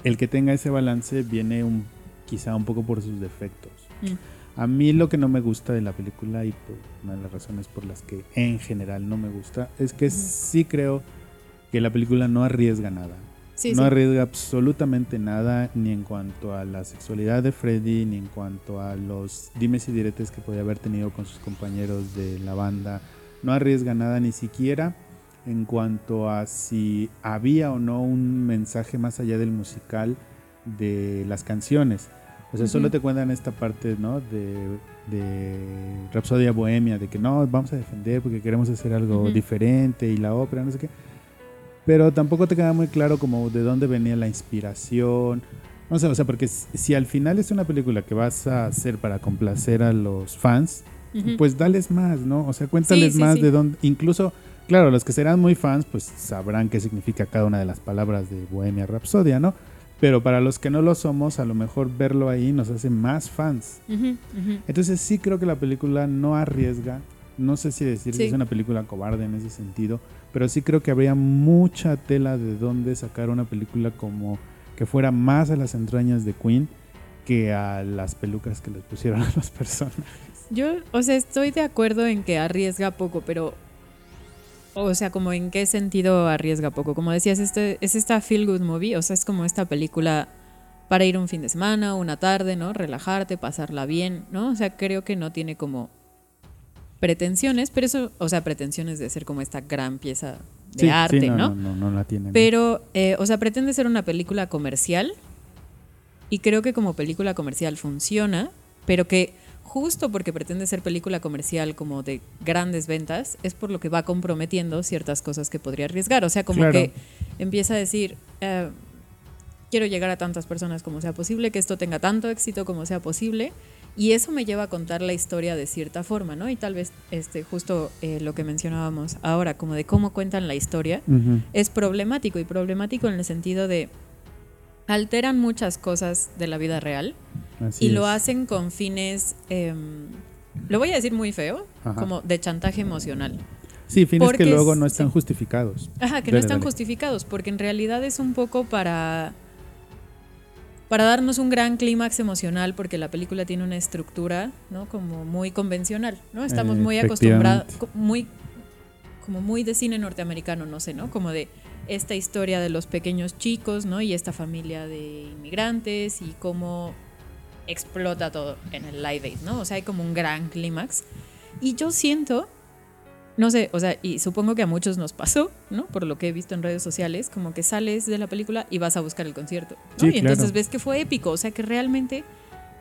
Speaker 2: el que tenga ese balance viene un, quizá un poco por sus defectos.
Speaker 3: Mm.
Speaker 2: A mí lo que no me gusta de la película y por una de las razones por las que en general no me gusta es que
Speaker 3: Ujú.
Speaker 2: sí creo que la película no arriesga nada.
Speaker 3: Sí,
Speaker 2: no
Speaker 3: sí.
Speaker 2: arriesga absolutamente nada ni en cuanto a la sexualidad de Freddy, ni en cuanto a los dimes y diretes que podía haber tenido con sus compañeros de la banda. No arriesga nada ni siquiera en cuanto a si había o no un mensaje más allá del musical de las canciones. O sea, solo te cuentan esta parte, ¿no? De, de Rapsodia Bohemia, de que no, vamos a defender porque queremos hacer algo diferente y la ópera, no sé qué. Pero tampoco te queda muy claro como de dónde venía la inspiración. No sé, o sea, porque si al final es una película que vas a hacer para complacer a los fans, pues dales más, ¿no? O sea, cuéntales
Speaker 3: Sí, sí,
Speaker 2: más
Speaker 3: sí.
Speaker 2: de dónde. Incluso, claro, los que serán muy fans, pues sabrán qué significa cada una de las palabras de Bohemia Rhapsodia, ¿no? Pero para los que no lo somos, a lo mejor verlo ahí nos hace más fans. Entonces sí creo que la película no arriesga. No sé si decir
Speaker 3: Sí.
Speaker 2: que es una película cobarde en ese sentido, pero sí creo que habría mucha tela de dónde sacar una película como que fuera más a las entrañas de Queen que a las pelucas que les pusieron a las personas.
Speaker 3: Yo, o sea, estoy de acuerdo en que arriesga poco, pero. O sea, como en qué sentido arriesga poco. Como decías, este, es esta feel good movie, o sea, es como esta película para ir un fin de semana, una tarde, ¿no? Relajarte, pasarla bien, ¿no? O sea, creo que no tiene como pretensiones, pero eso, o sea, pretensiones de ser como esta gran pieza de
Speaker 2: Sí, sí,
Speaker 3: arte,
Speaker 2: no,
Speaker 3: ¿no?
Speaker 2: no, no, no la tienen.
Speaker 3: Pero, eh, o sea, pretende ser una película comercial y creo que como película comercial funciona, pero que justo porque pretende ser película comercial como de grandes ventas, es por lo que va comprometiendo ciertas cosas que podría arriesgar. O sea, como
Speaker 2: Claro.
Speaker 3: que empieza a decir, eh, quiero llegar a tantas personas como sea posible, que esto tenga tanto éxito como sea posible. Y eso me lleva a contar la historia de cierta forma, ¿no? Y tal vez este, justo eh, lo que mencionábamos ahora, como de cómo cuentan la historia, es problemático y problemático en el sentido de alteran muchas cosas de la vida real
Speaker 2: Así
Speaker 3: y lo hacen con fines, em, lo voy a decir muy feo,
Speaker 2: Ajá.
Speaker 3: como de chantaje emocional.
Speaker 2: Sí, fines
Speaker 3: porque
Speaker 2: que luego no están
Speaker 3: sí.
Speaker 2: justificados.
Speaker 3: Ajá, que no están
Speaker 2: dale.
Speaker 3: justificados, porque en realidad es un poco para para darnos un gran clímax emocional, porque la película tiene una estructura, ¿no? Como muy convencional, ¿no? Estamos
Speaker 2: Eh,
Speaker 3: muy acostumbrados, muy como muy de cine norteamericano, no sé, ¿no? Como de esta historia de los pequeños chicos, ¿no? Y esta familia de inmigrantes y cómo explota todo en el Live Aid, ¿no? O sea, hay como un gran clímax. Y yo siento, no sé, o sea, y supongo que a muchos nos pasó, ¿no? Por lo que he visto en redes sociales, como que sales de la película y vas a buscar el concierto, ¿no?
Speaker 2: Sí,
Speaker 3: y entonces
Speaker 2: claro.
Speaker 3: ves que fue épico, o sea, que realmente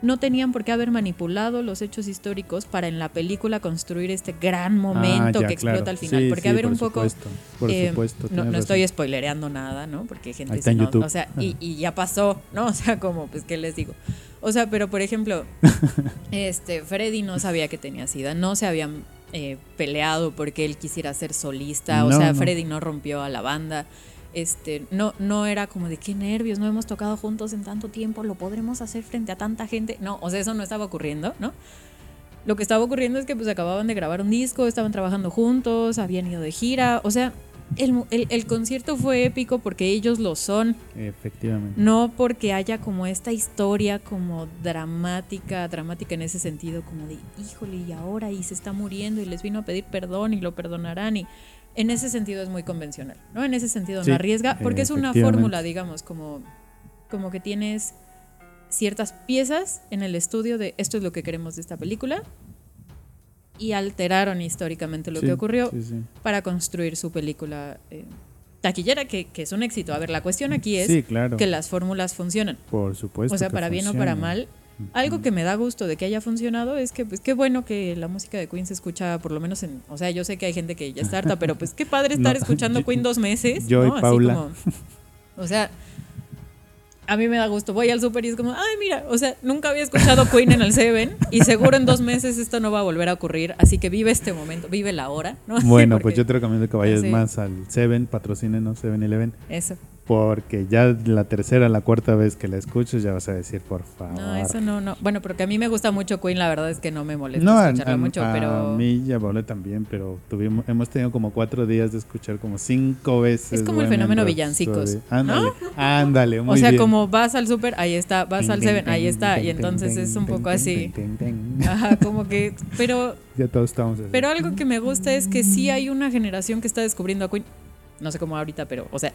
Speaker 3: no tenían por qué haber manipulado los hechos históricos para en la película construir este gran momento
Speaker 2: Ah, ya,
Speaker 3: que explota
Speaker 2: claro.
Speaker 3: al final.
Speaker 2: Sí,
Speaker 3: porque
Speaker 2: sí,
Speaker 3: a ver
Speaker 2: por
Speaker 3: un poco...
Speaker 2: supuesto, por
Speaker 3: eh,
Speaker 2: supuesto.
Speaker 3: no, estoy spoilereando nada, ¿no? Porque gente
Speaker 2: Ahí está en
Speaker 3: no- o sea, y, y ya pasó, ¿no? O sea, como, pues, ¿qué les digo? O sea, pero por ejemplo, este, Freddy no sabía que tenía SIDA, no se habían eh, peleado porque él quisiera ser solista, o
Speaker 2: No,
Speaker 3: sea. Freddy no rompió a la banda. Este, no, no era como de qué nervios, no hemos tocado juntos en tanto tiempo, lo podremos hacer frente a tanta gente. No, o sea, eso no estaba ocurriendo, ¿no? Lo que estaba ocurriendo es que pues acababan de grabar un disco, estaban trabajando juntos, habían ido de gira, o sea, el, el- el concierto fue épico porque ellos lo son,
Speaker 2: Efectivamente.
Speaker 3: no porque haya como esta historia como dramática, dramática en ese sentido, como de, híjole, y ahora, y se está muriendo, y les vino a pedir perdón, y lo perdonarán, y en ese sentido es muy convencional, ¿no? En ese sentido
Speaker 2: Sí,
Speaker 3: no arriesga, porque es una fórmula, digamos, como, como que tienes ciertas piezas en el estudio de esto es lo que queremos de esta película, y alteraron históricamente lo
Speaker 2: Sí,
Speaker 3: que ocurrió
Speaker 2: sí,
Speaker 3: para construir su película eh, taquillera, que, que es un éxito. A ver, la cuestión aquí es
Speaker 2: claro.
Speaker 3: que las fórmulas funcionan.
Speaker 2: Por supuesto.
Speaker 3: O sea, para bien o para mal. Algo que me da gusto de que haya funcionado es que, pues, qué bueno que la música de Queen se escucha, por lo menos en. O sea, yo sé que hay gente que ya está harta, pero pues qué padre estar
Speaker 2: No,
Speaker 3: escuchando
Speaker 2: yo-
Speaker 3: Queen dos meses.
Speaker 2: yo y
Speaker 3: ¿no? Así
Speaker 2: Paula.
Speaker 3: como- o sea, a mí me da gusto. Voy al súper y es como, ay, mira, o sea, nunca había escuchado Queen en el Seven y seguro en dos meses esto no va a volver a ocurrir. Así que vive este momento, vive la hora, ¿no?
Speaker 2: Bueno,
Speaker 3: Porque-
Speaker 2: pues yo te recomiendo que vayas
Speaker 3: Sí.
Speaker 2: más al Seven, patrocínenos 7-Eleven,
Speaker 3: Eso.
Speaker 2: Porque ya la tercera, la cuarta vez que la escuches ya vas a decir, por favor.
Speaker 3: No, eso no, no. Bueno, porque a mí me gusta mucho Queen, la verdad es que no me molesta
Speaker 2: No, a,
Speaker 3: escucharla
Speaker 2: a-
Speaker 3: mucho,
Speaker 2: a
Speaker 3: pero
Speaker 2: mí y a Paula también, pero tuvimos, hemos tenido como cuatro días de escuchar como cinco veces.
Speaker 3: Es como el fenómeno villancicos,
Speaker 2: Ándale, ándale, muy
Speaker 3: o sea,
Speaker 2: bien.
Speaker 3: como vas al súper, ahí está, vas al Seven, ahí está, y entonces es un poco así. Ajá, como que, pero
Speaker 2: Ya todos estamos así.
Speaker 3: Pero algo que me gusta es que sí hay una generación que está descubriendo a Queen. No sé cómo ahorita, pero, o sea,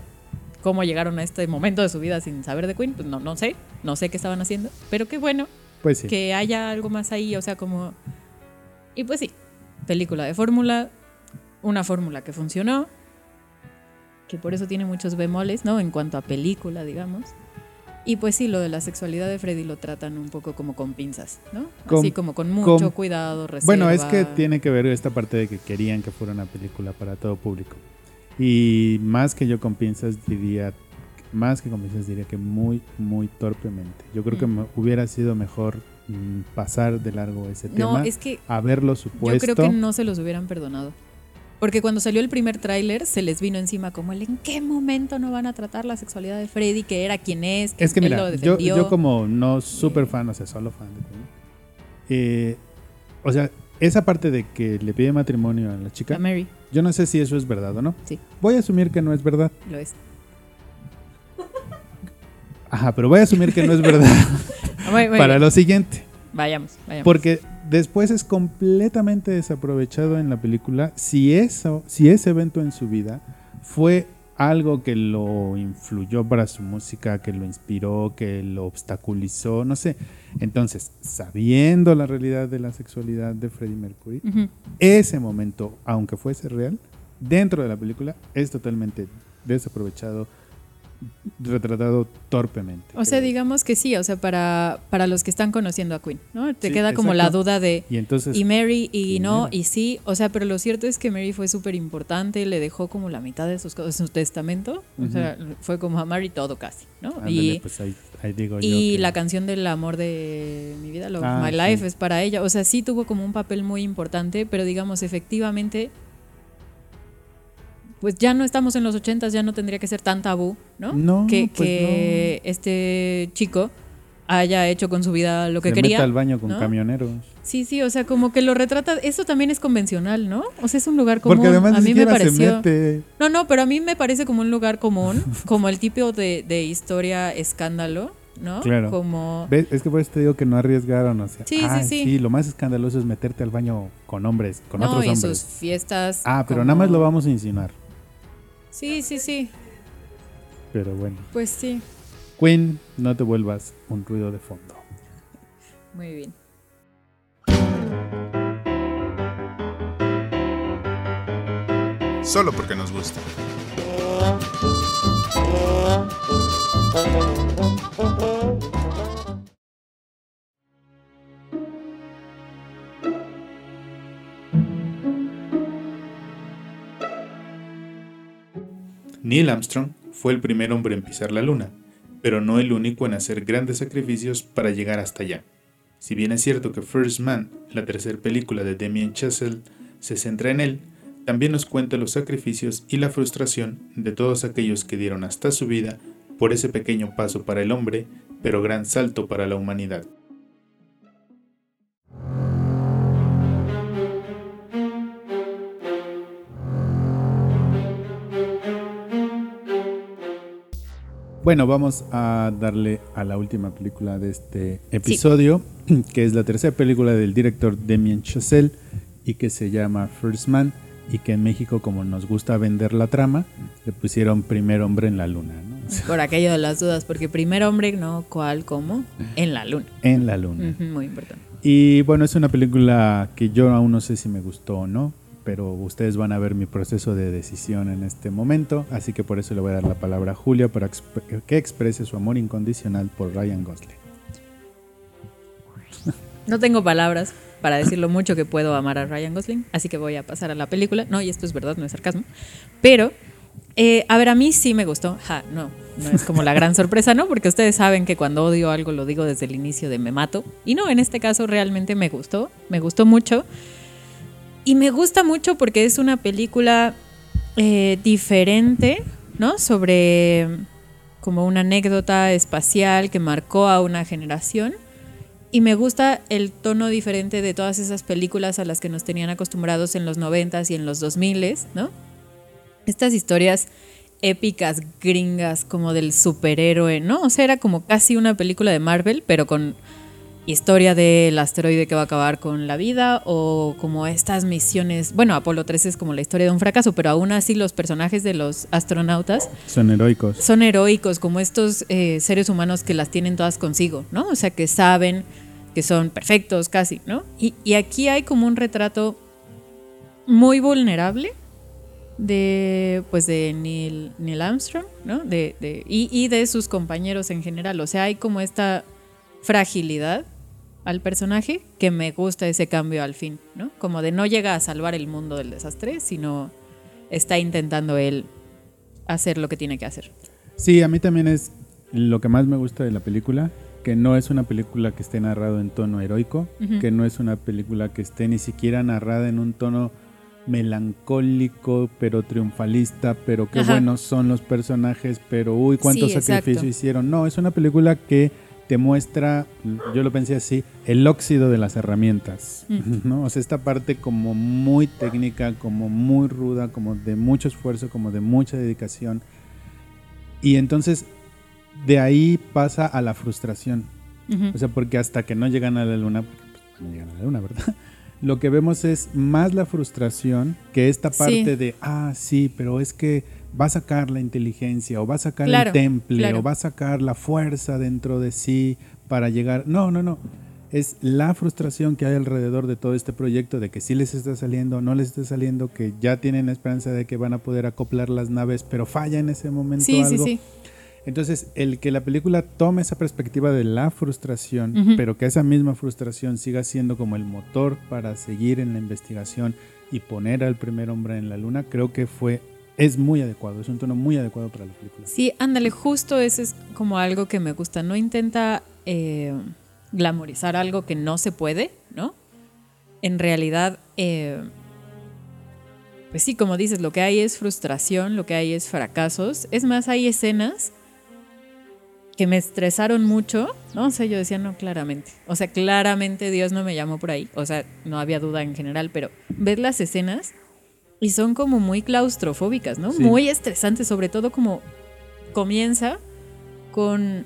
Speaker 3: cómo llegaron a este momento de su vida sin saber de Queen, pues no, no sé, no sé qué estaban haciendo. Pero qué bueno
Speaker 2: pues sí.
Speaker 3: que haya algo más ahí, o sea, como... Y pues sí, película de fórmula, una fórmula que funcionó, que por eso tiene muchos bemoles, ¿no? En cuanto a película, digamos. Y pues sí, lo de la sexualidad de Freddy lo tratan un poco como con pinzas, ¿no?
Speaker 2: Con-
Speaker 3: Así como con mucho
Speaker 2: con-
Speaker 3: cuidado, reserva.
Speaker 2: Bueno, es que tiene que ver esta parte de que querían que fuera una película para todo público. Y más que yo con pinzas diría, más que con pinzas diría que muy, muy torpemente. Yo creo que
Speaker 3: Mm.
Speaker 2: me- hubiera sido mejor mm, pasar de largo ese
Speaker 3: No,
Speaker 2: tema,
Speaker 3: es que
Speaker 2: haberlo
Speaker 3: Yo
Speaker 2: supuesto.
Speaker 3: creo que no se los hubieran perdonado. Porque cuando salió el primer tráiler se les vino encima como el en qué momento no van a tratar la sexualidad de Freddy, que era quien es, que
Speaker 2: Es que
Speaker 3: él
Speaker 2: mira,
Speaker 3: lo
Speaker 2: yo,
Speaker 3: defendió.
Speaker 2: yo como no super fan, o sea, solo fan de Queen, eh, o sea, esa parte de que le pide matrimonio a la
Speaker 3: A
Speaker 2: chica,
Speaker 3: Mary,
Speaker 2: yo no sé si eso es verdad o no.
Speaker 3: Sí.
Speaker 2: Voy a asumir que no es verdad.
Speaker 3: lo es.
Speaker 2: Ajá, pero voy a asumir que no es verdad
Speaker 3: Muy- muy
Speaker 2: para
Speaker 3: bien.
Speaker 2: lo siguiente.
Speaker 3: Vayamos, vayamos.
Speaker 2: Porque después es completamente desaprovechado en la película si eso, si ese evento en su vida fue algo que lo influyó para su música, que lo inspiró, que lo obstaculizó, no sé. Entonces, sabiendo la realidad de la sexualidad de Freddie Mercury, ese momento, aunque fuese real, dentro de la película es totalmente desaprovechado, retratado torpemente.
Speaker 3: O sea, digamos que sí, o sea, para, para los que están conociendo a Queen, ¿no? Te
Speaker 2: Sí,
Speaker 3: queda como la duda de
Speaker 2: Y entonces
Speaker 3: y Mary y
Speaker 2: ¿quién
Speaker 3: no y sí, o sea, pero lo cierto es que Mary fue súper importante, le dejó como la mitad de sus cosas, su testamento, o sea, fue como a Mary todo casi, ¿no?
Speaker 2: ándale,
Speaker 3: y
Speaker 2: pues ahí, ahí digo yo
Speaker 3: Y
Speaker 2: que-
Speaker 3: la canción del amor de mi vida, Love
Speaker 2: Ah,
Speaker 3: My
Speaker 2: sí.
Speaker 3: Life, es para ella. O sea, sí tuvo como un papel muy importante, pero digamos, efectivamente, pues ya no estamos en los ochentas, ya no tendría que ser tan tabú, ¿no?
Speaker 2: No,
Speaker 3: que
Speaker 2: pues
Speaker 3: que este chico haya hecho con su vida lo que
Speaker 2: se
Speaker 3: quería.
Speaker 2: mete al baño con
Speaker 3: ¿no?
Speaker 2: camioneros.
Speaker 3: Sí, sí, o sea, como que lo retrata, eso también es convencional, ¿no? O sea, es un lugar común.
Speaker 2: Porque además
Speaker 3: a mí me
Speaker 2: siquiera se
Speaker 3: pareció.
Speaker 2: mete.
Speaker 3: No, no, pero a mí me parece como un lugar común, como el tipo de, de historia escándalo, ¿no?
Speaker 2: Claro.
Speaker 3: Como
Speaker 2: ¿Ves? Es que por eso te digo que no arriesgaron. O sea,
Speaker 3: Sí, sí,
Speaker 2: ay,
Speaker 3: sí.
Speaker 2: lo más escandaloso es meterte al baño con hombres, con
Speaker 3: no,
Speaker 2: otros
Speaker 3: y
Speaker 2: hombres.
Speaker 3: sus fiestas.
Speaker 2: Ah, pero
Speaker 3: como-
Speaker 2: nada más lo vamos a insinuar.
Speaker 3: Sí, sí, sí.
Speaker 2: Pero bueno.
Speaker 3: Pues sí.
Speaker 2: Queen, no te vuelvas un ruido de fondo.
Speaker 3: Muy bien.
Speaker 1: Solo porque nos gusta. Neil Armstrong fue el primer hombre en pisar la luna, pero no el único en hacer grandes sacrificios para llegar hasta allá. Si bien es cierto que First Man, la tercera película de Damien Chazelle, se centra en él, también nos cuenta los sacrificios y la frustración de todos aquellos que dieron hasta su vida por ese pequeño paso para el hombre, pero gran salto para la humanidad.
Speaker 2: Bueno, vamos a darle a la última película de este episodio, que es la tercera película del director Damien Chazelle y que se llama First Man y que en México, como nos gusta vender la trama, le pusieron primer hombre en la luna, ¿no?
Speaker 3: Por aquello de las dudas, porque primer hombre, no, ¿cuál, cómo? En la luna.
Speaker 2: En la luna.
Speaker 3: Muy importante.
Speaker 2: Y bueno, es una película que yo aún no sé si me gustó o no, pero ustedes van a ver mi proceso de decisión en este momento, así que por eso le voy a dar la palabra a Julia para que exprese su amor incondicional por Ryan Gosling.
Speaker 3: No tengo palabras para decir lo mucho que puedo amar a Ryan Gosling, así que voy a pasar a la película. No, y esto es verdad, no es sarcasmo. Pero Eh, a ver, a mí sí me gustó. Ja, no, no es como la gran sorpresa, ¿no? Porque ustedes saben que cuando odio algo lo digo desde el inicio de me mato. Y no, en este caso realmente me gustó, me gustó mucho. Y me gusta mucho porque es una película eh, diferente, ¿no? Sobre como una anécdota espacial que marcó a una generación. Y me gusta el tono diferente de todas esas películas a las que nos tenían acostumbrados en los 90s y en los 2000s, ¿no? Estas historias épicas gringas como del superhéroe, ¿no? O sea, era como casi una película de Marvel, pero con historia del asteroide que va a acabar con la vida o como estas misiones, bueno, Apolo 13 es como la historia de un fracaso, pero aún así los personajes de los astronautas
Speaker 2: Son heroicos.
Speaker 3: son heroicos, como estos eh, seres humanos que las tienen todas consigo, ¿no? O sea, que saben que son perfectos casi, ¿no? Y, y aquí hay como un retrato muy vulnerable de pues de Neil, Neil Armstrong, ¿no? De, de- y, y de sus compañeros en general. O sea, hay como esta fragilidad al personaje que me gusta ese cambio al fin, ¿no? Como de no llega a salvar el mundo del desastre, sino está intentando él hacer lo que tiene que hacer.
Speaker 2: Sí, a mí también es lo que más me gusta de la película, que no es una película que esté narrado en tono heroico, que no es una película que esté ni siquiera narrada en un tono melancólico, pero triunfalista, pero qué
Speaker 3: Ajá.
Speaker 2: buenos son los personajes, pero uy, cuántos
Speaker 3: Sí, exacto.
Speaker 2: sacrificios hicieron. No, es una película que te muestra, yo lo pensé así, el óxido de las herramientas,
Speaker 3: Mm.
Speaker 2: ¿no? O sea, esta parte como muy técnica, como muy ruda, como de mucho esfuerzo, como de mucha dedicación. Y entonces de ahí pasa a la frustración.
Speaker 3: Ujú.
Speaker 2: O sea, porque hasta que no llegan a la luna, pues, no llegan a la luna, ¿verdad? Lo que vemos es más la frustración que esta
Speaker 3: Sí.
Speaker 2: parte de, ah, sí, pero es que va a sacar la inteligencia o va a sacar
Speaker 3: Claro,
Speaker 2: el temple
Speaker 3: claro.
Speaker 2: o va a sacar la fuerza dentro de sí para llegar. No, no, no. Es la frustración que hay alrededor de todo este proyecto de que sí les está saliendo, no les está saliendo, que ya tienen la esperanza de que van a poder acoplar las naves, pero falla en ese momento
Speaker 3: Sí, sí,
Speaker 2: algo.
Speaker 3: sí.
Speaker 2: Entonces, el que la película tome esa perspectiva de la frustración, pero que esa misma frustración siga siendo como el motor para seguir en la investigación y poner al primer hombre en la luna, creo que fue es muy adecuado, es un tono muy adecuado para la película.
Speaker 3: Sí, ándale, justo ese es como algo que me gusta. No intenta eh, glamorizar algo que no se puede, ¿no? En realidad, eh, pues sí, como dices, lo que hay es frustración, lo que hay es fracasos. Es más, hay escenas que me estresaron mucho, ¿no? O sea, yo decía, no, claramente. O sea, claramente Dios no me llamó por ahí. O sea, no había duda en general, pero ves las escenas y son como muy claustrofóbicas, ¿no?
Speaker 2: Sí.
Speaker 3: Muy estresantes, sobre todo como comienza con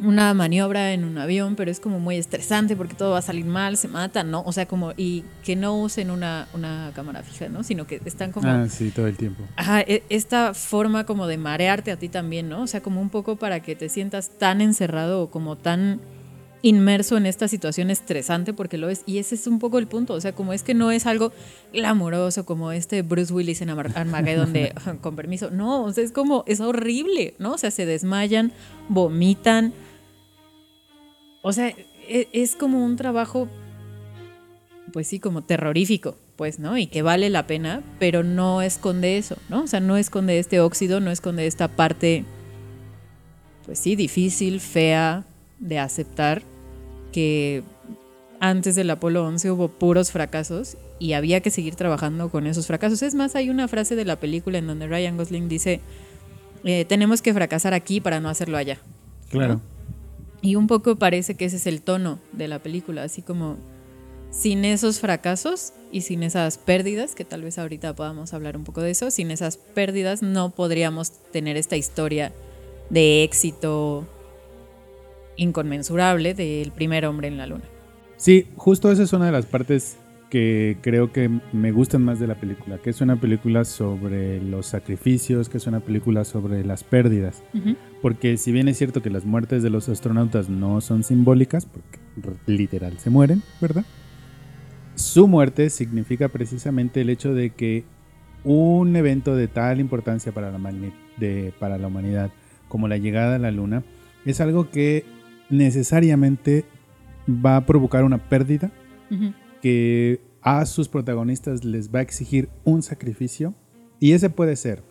Speaker 3: una maniobra en un avión, pero es como muy estresante porque todo va a salir mal, se matan, ¿no? O sea, como, y que no usen una, una cámara fija, ¿no? Sino que están como...
Speaker 2: Ah, sí, todo el tiempo.
Speaker 3: Ajá, e- esta forma como de marearte a ti también, ¿no? O sea, como un poco para que te sientas tan encerrado o como tan inmerso en esta situación estresante porque lo es. Y ese es un poco el punto. O sea, como es que no es algo glamoroso como este Bruce Willis en Armageddon de con permiso. No, o sea, es como, es horrible, ¿no? O sea, se desmayan, vomitan. O sea, e- es como un trabajo, pues sí, como terrorífico, pues, ¿no? Y que vale la pena, pero no esconde eso, ¿no? O sea, no esconde este óxido, no esconde esta parte, pues sí, difícil, fea de aceptar que antes del Apolo 11 hubo puros fracasos y había que seguir trabajando con esos fracasos. Es más, hay una frase de la película en donde Ryan Gosling dice, eh, tenemos que fracasar aquí para no hacerlo allá.
Speaker 2: Claro.
Speaker 3: Y un poco parece que ese es el tono de la película, así como sin esos fracasos y sin esas pérdidas, que tal vez ahorita podamos hablar un poco de eso, sin esas pérdidas no podríamos tener esta historia de éxito inconmensurable del primer hombre en la luna.
Speaker 2: Sí, justo esa es una de las partes que creo que me gustan más de la película, que es una película sobre los sacrificios, que es una película sobre las pérdidas. Porque si bien es cierto que las muertes de los astronautas no son simbólicas, porque literal se mueren, ¿verdad? Su muerte significa precisamente el hecho de que un evento de tal importancia para la, magni- de- para la humanidad como la llegada a la Luna es algo que necesariamente va a provocar una pérdida
Speaker 3: Ujú.
Speaker 2: Que a sus protagonistas les va a exigir un sacrificio y ese puede ser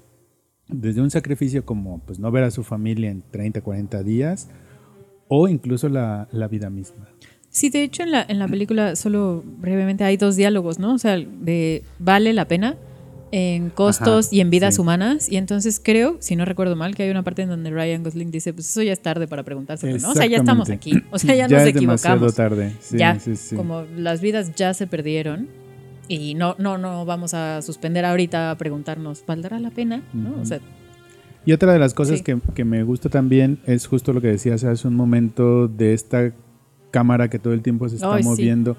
Speaker 2: desde un sacrificio como pues no ver a su familia en 30, 40 días o incluso la, la vida misma.
Speaker 3: Sí, de hecho en la, en la película solo brevemente hay dos diálogos, ¿no? O sea, de vale la pena en costos
Speaker 2: Ajá,
Speaker 3: y en vidas
Speaker 2: sí.
Speaker 3: humanas. Y entonces creo, si no recuerdo mal, que hay una parte en donde Ryan Gosling dice, pues eso ya es tarde para preguntárselo, ¿no? O sea, ya estamos aquí. O sea, ya, nos
Speaker 2: es demasiado
Speaker 3: equivocamos.
Speaker 2: tarde. Sí,
Speaker 3: ya,
Speaker 2: sí, sí.
Speaker 3: como las vidas ya se perdieron. Y no, no, no vamos a suspender ahorita a preguntarnos, ¿valdrá la pena? ¿No? O sea,
Speaker 2: Y otra de las cosas que, que me gusta también es justo lo que decías hace un momento de esta cámara que todo el tiempo se está moviendo.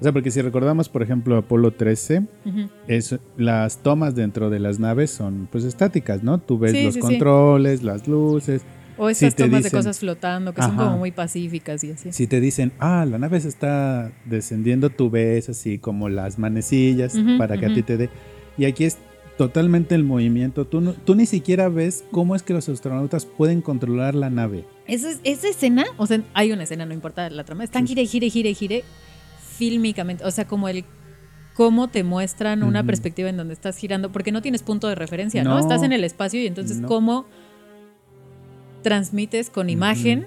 Speaker 2: O sea, porque si recordamos, por ejemplo, Apolo 13,
Speaker 3: ujú.
Speaker 2: es, las tomas dentro de las naves son pues estáticas, ¿no? Tú ves
Speaker 3: Sí,
Speaker 2: los
Speaker 3: sí, sí.
Speaker 2: controles, las luces.
Speaker 3: o
Speaker 2: Si
Speaker 3: esas
Speaker 2: te
Speaker 3: tomas de
Speaker 2: dicen-
Speaker 3: cosas flotando que son
Speaker 2: Ajá.
Speaker 3: como muy pacíficas y así.
Speaker 2: Si te dicen, ah, la nave se está descendiendo, tú ves así como las manecillas
Speaker 3: Ujú,
Speaker 2: para que a
Speaker 3: ujú.
Speaker 2: ti te dé. Y aquí es totalmente el movimiento. Tú, no- tú ni siquiera ves cómo es que los astronautas pueden controlar la nave.
Speaker 3: Esa, es- esa escena, o sea, hay una escena, no importa la trama, están gire, gire, gire, gire, fílmicamente, o sea, como el cómo te muestran una perspectiva en donde estás girando, porque no tienes punto de referencia, ¿no?
Speaker 2: No.
Speaker 3: Estás en el espacio y entonces
Speaker 2: No.
Speaker 3: cómo transmites con imagen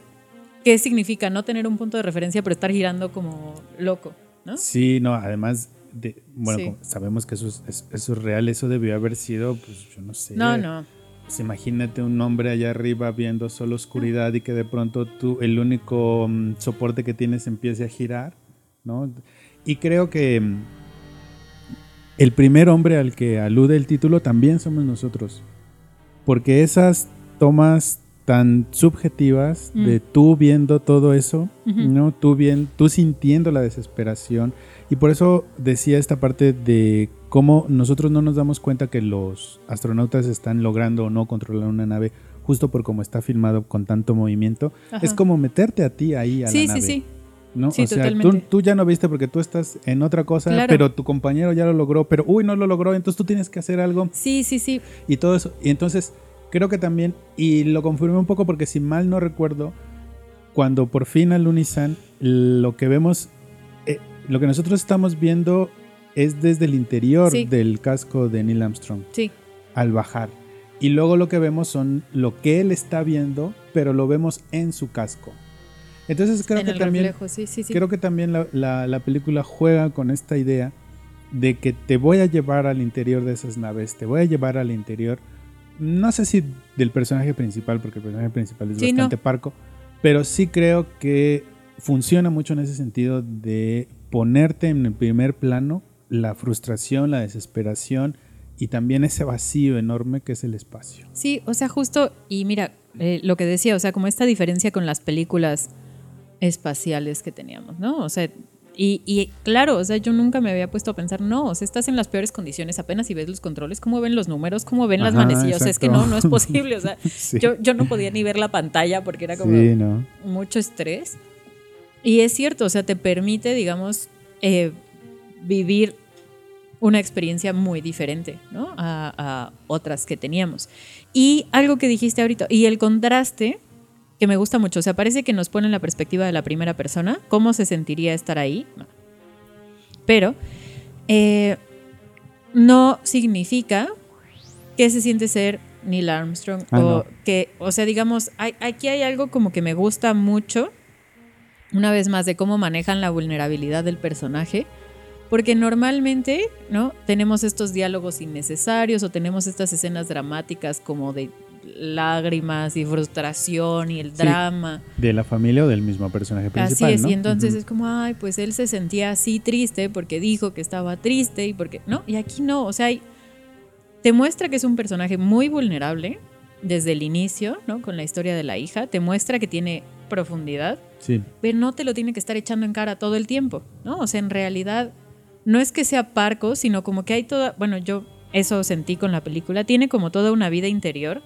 Speaker 3: qué significa no tener un punto de referencia, pero estar girando como loco, ¿no?
Speaker 2: Sí, no, además, de, bueno,
Speaker 3: Sí.
Speaker 2: sabemos que eso es, eso es real, eso debió haber sido, pues yo no sé.
Speaker 3: No, no.
Speaker 2: Pues imagínate un hombre allá arriba viendo solo oscuridad y que de pronto tú, el único mm, soporte que tienes empiece a girar, ¿no? Y creo que mm, el primer hombre al que alude el título también somos nosotros. Porque esas tomas tan subjetivas
Speaker 3: Mm.
Speaker 2: de tú viendo todo eso. ¿no? Tú, bien, tú sintiendo la desesperación. Y por eso decía esta parte de cómo nosotros no nos damos cuenta que los astronautas están logrando o no controlar una nave justo por cómo está filmado con tanto movimiento.
Speaker 3: Ajá.
Speaker 2: Es como meterte a ti ahí a
Speaker 3: Sí,
Speaker 2: la
Speaker 3: sí,
Speaker 2: nave.
Speaker 3: sí.
Speaker 2: ¿No?
Speaker 3: Sí,
Speaker 2: o sea, tú, ya no viste porque tú estás en otra cosa,
Speaker 3: Claro.
Speaker 2: pero tu compañero ya lo logró, pero uy, no lo logró, entonces tú tienes que hacer algo
Speaker 3: Sí, sí, sí.
Speaker 2: y todo eso. Y entonces creo que también, y lo confirmé un poco porque si mal no recuerdo, cuando por fin alunizan, lo que vemos, eh, lo que nosotros estamos viendo es desde el interior
Speaker 3: Sí.
Speaker 2: del casco de Neil Armstrong
Speaker 3: Sí.
Speaker 2: al bajar. Y luego lo que vemos son lo que él está viendo, pero lo vemos en su casco. Entonces creo
Speaker 3: en
Speaker 2: que también
Speaker 3: reflejo, sí, sí, sí.
Speaker 2: creo que también la, la- la película juega con esta idea de que te voy a llevar al interior de esas naves, te voy a llevar al interior, no sé si del personaje principal, porque el personaje principal es
Speaker 3: no.
Speaker 2: bastante parco, pero sí creo que funciona mucho en ese sentido de ponerte en el primer plano la frustración, la desesperación y también ese vacío enorme que es el espacio.
Speaker 3: Sí, o sea, justo, y mira, eh, lo que decía, o sea, como esta diferencia con las películas espaciales que teníamos, ¿no? O sea, y, y claro, o sea, yo nunca me había puesto a pensar, no, o sea, estás en las peores condiciones apenas y ves los controles, cómo ven los números, cómo ven las
Speaker 2: Ajá,
Speaker 3: manecillas, o sea, es que no, no es posible, o sea,
Speaker 2: Sí.
Speaker 3: yo, yo no podía ni ver la pantalla porque era como
Speaker 2: Sí, ¿no?
Speaker 3: mucho estrés. Y es cierto, o sea, te permite, digamos, eh, vivir una experiencia muy diferente, ¿no? A, a otras que teníamos. Y algo que dijiste ahorita, y el contraste que me gusta mucho, o sea, parece que nos pone en la perspectiva de la primera persona, cómo se sentiría estar ahí. No. Pero eh, no significa que se siente ser Neil Armstrong
Speaker 2: Ah,
Speaker 3: o
Speaker 2: no.
Speaker 3: que, o sea, digamos, hay- aquí hay algo como que me gusta mucho, una vez más, de cómo manejan la vulnerabilidad del personaje. Porque normalmente, ¿no? Tenemos estos diálogos innecesarios o tenemos estas escenas dramáticas como de lágrimas y frustración y el
Speaker 2: Sí.
Speaker 3: drama.
Speaker 2: De la familia o del mismo personaje principal.
Speaker 3: Así es,
Speaker 2: ¿no?
Speaker 3: y entonces
Speaker 2: Ujú.
Speaker 3: es como, ay, pues él se sentía así triste porque dijo que estaba triste y porque, ¿no? Y aquí no, o sea, te muestra que es un personaje muy vulnerable desde el inicio, ¿no? Con la historia de la hija, te muestra que tiene profundidad,
Speaker 2: Sí.
Speaker 3: pero no te lo tiene que estar echando en cara todo el tiempo, ¿no? O sea, en realidad no es que sea parco, sino como que hay toda, bueno, yo eso sentí con la película, tiene como toda una vida interior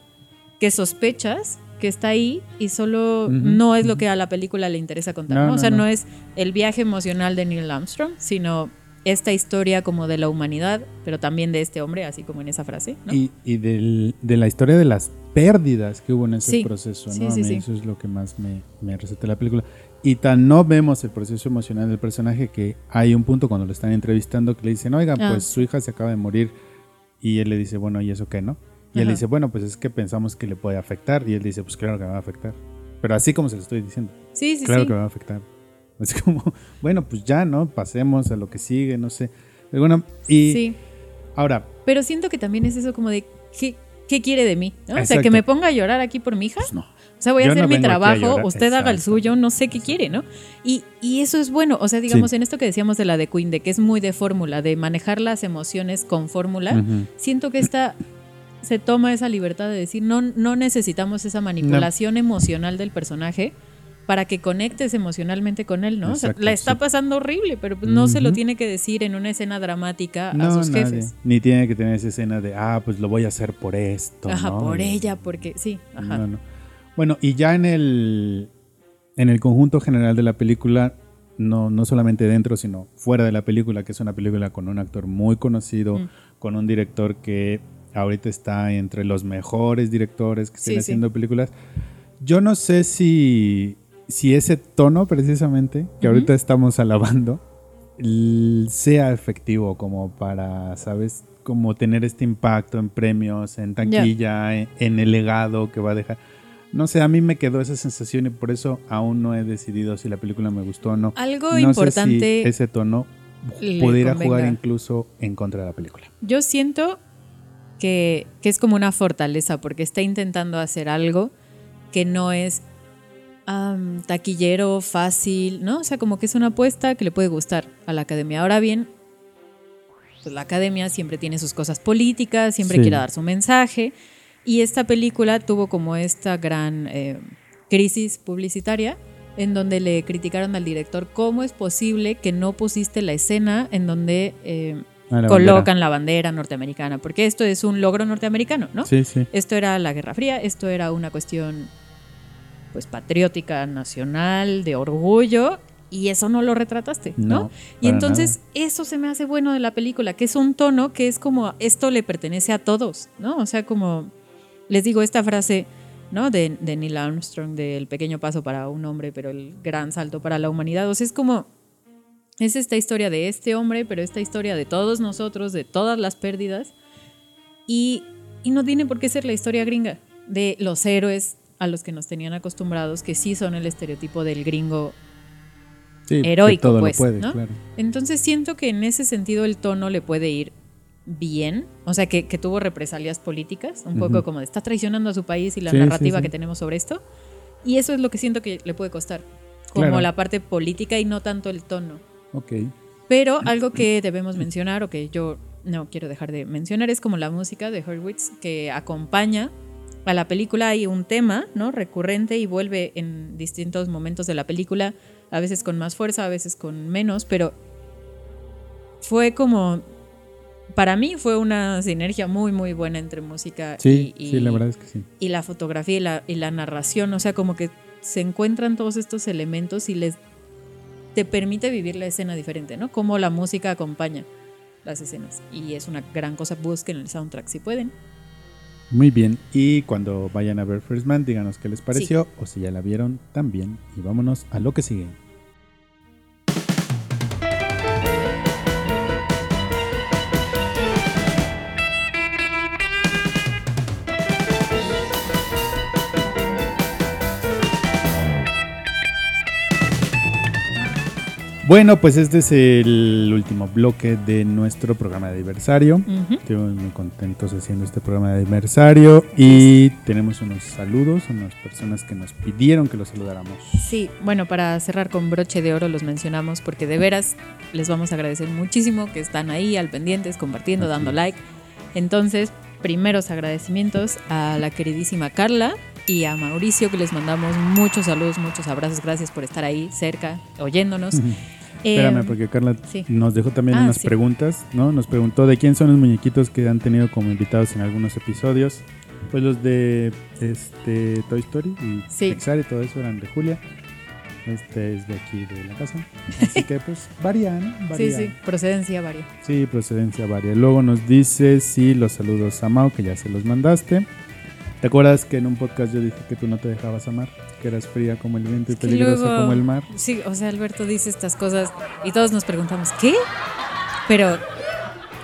Speaker 3: que sospechas que está ahí y solo no es lo que a la película le interesa contar,
Speaker 2: No,
Speaker 3: ¿no? O sea,
Speaker 2: no.
Speaker 3: no es el viaje emocional de Neil Armstrong, sino esta historia como de la humanidad, pero también de este hombre, así como en esa frase.
Speaker 2: Y, y del- de la historia de las pérdidas que hubo en ese
Speaker 3: Sí,
Speaker 2: proceso, ¿no?
Speaker 3: sí,
Speaker 2: A
Speaker 3: sí,
Speaker 2: mí
Speaker 3: sí.
Speaker 2: Eso es lo que más me, me receta la película. Y tan no vemos el proceso emocional del personaje que hay un punto cuando lo están entrevistando que le dicen, oigan,
Speaker 3: Ah.
Speaker 2: pues su hija se acaba de morir. Y él le dice, bueno, ¿y eso qué, no? Y él dice, bueno, pues es que pensamos que le puede afectar. Y él dice, pues claro que me va a afectar. Pero así como se lo estoy diciendo,
Speaker 3: Sí, sí,
Speaker 2: claro
Speaker 3: sí.
Speaker 2: que me va a afectar. Es como, bueno, pues ya, ¿no? Pasemos a lo que sigue, no sé. Pero bueno, y
Speaker 3: Sí.
Speaker 2: ahora,
Speaker 3: Pero siento que también es eso como de, ¿qué, qué quiere de mí? ¿no? O sea, que me ponga a llorar aquí por mi hija.
Speaker 2: pues no.
Speaker 3: O sea, voy a
Speaker 2: Yo
Speaker 3: hacer
Speaker 2: no
Speaker 3: mi trabajo, usted haga el suyo, no sé qué quiere, ¿no? Y, y eso es bueno. O sea, digamos,
Speaker 2: Sí.
Speaker 3: en esto que decíamos de la de Queen, de que es muy de fórmula, de manejar las emociones con fórmula, siento que esta se toma esa libertad de decir, no, no necesitamos esa manipulación emocional del personaje para que conectes emocionalmente con él, ¿no? o sea, la está
Speaker 2: sí.
Speaker 3: pasando horrible, pero pues no se lo tiene que decir en una escena dramática a
Speaker 2: No,
Speaker 3: sus
Speaker 2: nadie.
Speaker 3: jefes.
Speaker 2: Ni tiene que tener esa escena de, ah, pues lo voy a hacer por esto.
Speaker 3: Ajá,
Speaker 2: ¿no?
Speaker 3: por ella, porque sí, ajá.
Speaker 2: No, no. Bueno, y ya en el, en el conjunto general de la película, no, no solamente dentro, sino fuera de la película, que es una película con un actor muy conocido,
Speaker 3: Mm.
Speaker 2: con un director que ahorita está entre los mejores directores que estén
Speaker 3: Sí, sí.
Speaker 2: haciendo películas. Yo no sé si, si ese tono precisamente que
Speaker 3: Ujú.
Speaker 2: ahorita estamos alabando sea efectivo como para, ¿sabes? Como tener este impacto en premios, en taquilla, en, en el legado que va a dejar. No sé, a mí me quedó esa sensación y por eso aún no he decidido si la película me gustó o no.
Speaker 3: Algo
Speaker 2: no sé
Speaker 3: importante,
Speaker 2: si ese tono pudiera
Speaker 3: convenga.
Speaker 2: jugar incluso en contra de la película.
Speaker 3: yo siento que, que es como una fortaleza, porque está intentando hacer algo que no es am, taquillero, fácil, ¿no? O sea, como que es una apuesta que le puede gustar a la academia. Ahora bien, pues la academia siempre tiene sus cosas políticas, siempre
Speaker 2: Sí.
Speaker 3: quiere dar su mensaje. Y esta película tuvo como esta gran eh, crisis publicitaria en donde le criticaron al director cómo es posible que no pusiste la escena en donde eh,
Speaker 2: la
Speaker 3: colocan la bandera norteamericana, porque esto es un logro norteamericano, ¿no?
Speaker 2: Sí, sí.
Speaker 3: Esto era la Guerra Fría, esto era una cuestión pues patriótica, nacional, de orgullo, y eso no lo retrataste, ¿no?
Speaker 2: No,
Speaker 3: y entonces eso se me hace bueno de la película, que es un tono que es como esto le pertenece a todos, ¿no? O sea, como les digo esta frase, ¿no? De, de Neil Armstrong, del pequeño paso para un hombre, pero el gran salto para la humanidad. O sea, es como es esta historia de este hombre, pero esta historia de todos nosotros, de todas las pérdidas. Y, y no tiene por qué ser la historia gringa de los héroes a los que nos tenían acostumbrados, que sí son el estereotipo del gringo.
Speaker 2: Sí,
Speaker 3: heroico,
Speaker 2: todo
Speaker 3: pues,
Speaker 2: lo puede,
Speaker 3: ¿no?
Speaker 2: claro.
Speaker 3: Entonces siento que en ese sentido el tono le puede ir bien, o sea, que, que tuvo represalias políticas, un poco como de está traicionando a su país y la
Speaker 2: sí,
Speaker 3: narrativa
Speaker 2: sí.
Speaker 3: que tenemos sobre esto. Y eso es lo que siento que le puede costar, como
Speaker 2: Claro.
Speaker 3: la parte política y no tanto el tono.
Speaker 2: Ok.
Speaker 3: Pero algo que debemos mencionar o que yo no quiero dejar de mencionar es como la música de Hurwitz que acompaña a la película. Hay un tema, ¿no? Recurrente y vuelve en distintos momentos de la película, a veces con más fuerza, a veces con menos, pero fue como, para mí fue una sinergia muy, muy buena entre música
Speaker 2: Sí,
Speaker 3: y, y-
Speaker 2: sí, la verdad es que sí.
Speaker 3: y la fotografía y la, y la narración, o sea, como que se encuentran todos estos elementos y les te permite vivir la escena diferente, ¿no? Como la música acompaña las escenas. Y es una gran cosa, busquen el soundtrack si pueden.
Speaker 2: Muy bien. Y cuando vayan a ver First Man, díganos qué les pareció o si ya la vieron también. Y vámonos a lo que sigue. Bueno, pues este es el último bloque de nuestro programa de aniversario.
Speaker 3: Ujú.
Speaker 2: Estamos muy contentos haciendo este programa de aniversario y tenemos unos saludos, unas personas que nos pidieron que los saludáramos.
Speaker 3: Sí, bueno, para cerrar con broche de oro los mencionamos porque de veras les vamos a agradecer muchísimo que están ahí al pendientes, compartiendo,
Speaker 2: Así
Speaker 3: dando
Speaker 2: es.
Speaker 3: like. Entonces, primeros agradecimientos a la queridísima Carla y a Mauricio que les mandamos muchos saludos, muchos abrazos. Gracias por estar ahí cerca, oyéndonos.
Speaker 2: Espérame,
Speaker 3: Eh,
Speaker 2: porque Carla
Speaker 3: sí.
Speaker 2: nos dejó también
Speaker 3: Ah,
Speaker 2: unas
Speaker 3: sí.
Speaker 2: preguntas, ¿no? Nos preguntó de quién son los muñequitos que han tenido como invitados en algunos episodios. Pues los de este Toy Story y
Speaker 3: Sí.
Speaker 2: Pixar y todo eso eran de Julia. Este es de aquí de la casa. Así que pues varían,
Speaker 3: Sí,
Speaker 2: varían.
Speaker 3: sí, procedencia varia.
Speaker 2: Sí, procedencia varia. Luego nos dice sí, los saludos a Mao, que ya se los mandaste. ¿Te acuerdas que en un podcast yo dije que tú no te dejabas amar? Que eras fría como el viento y peligrosa
Speaker 3: luego-
Speaker 2: como el mar.
Speaker 3: Sí, o sea, Alberto dice estas cosas y todos nos preguntamos, ¿qué? Pero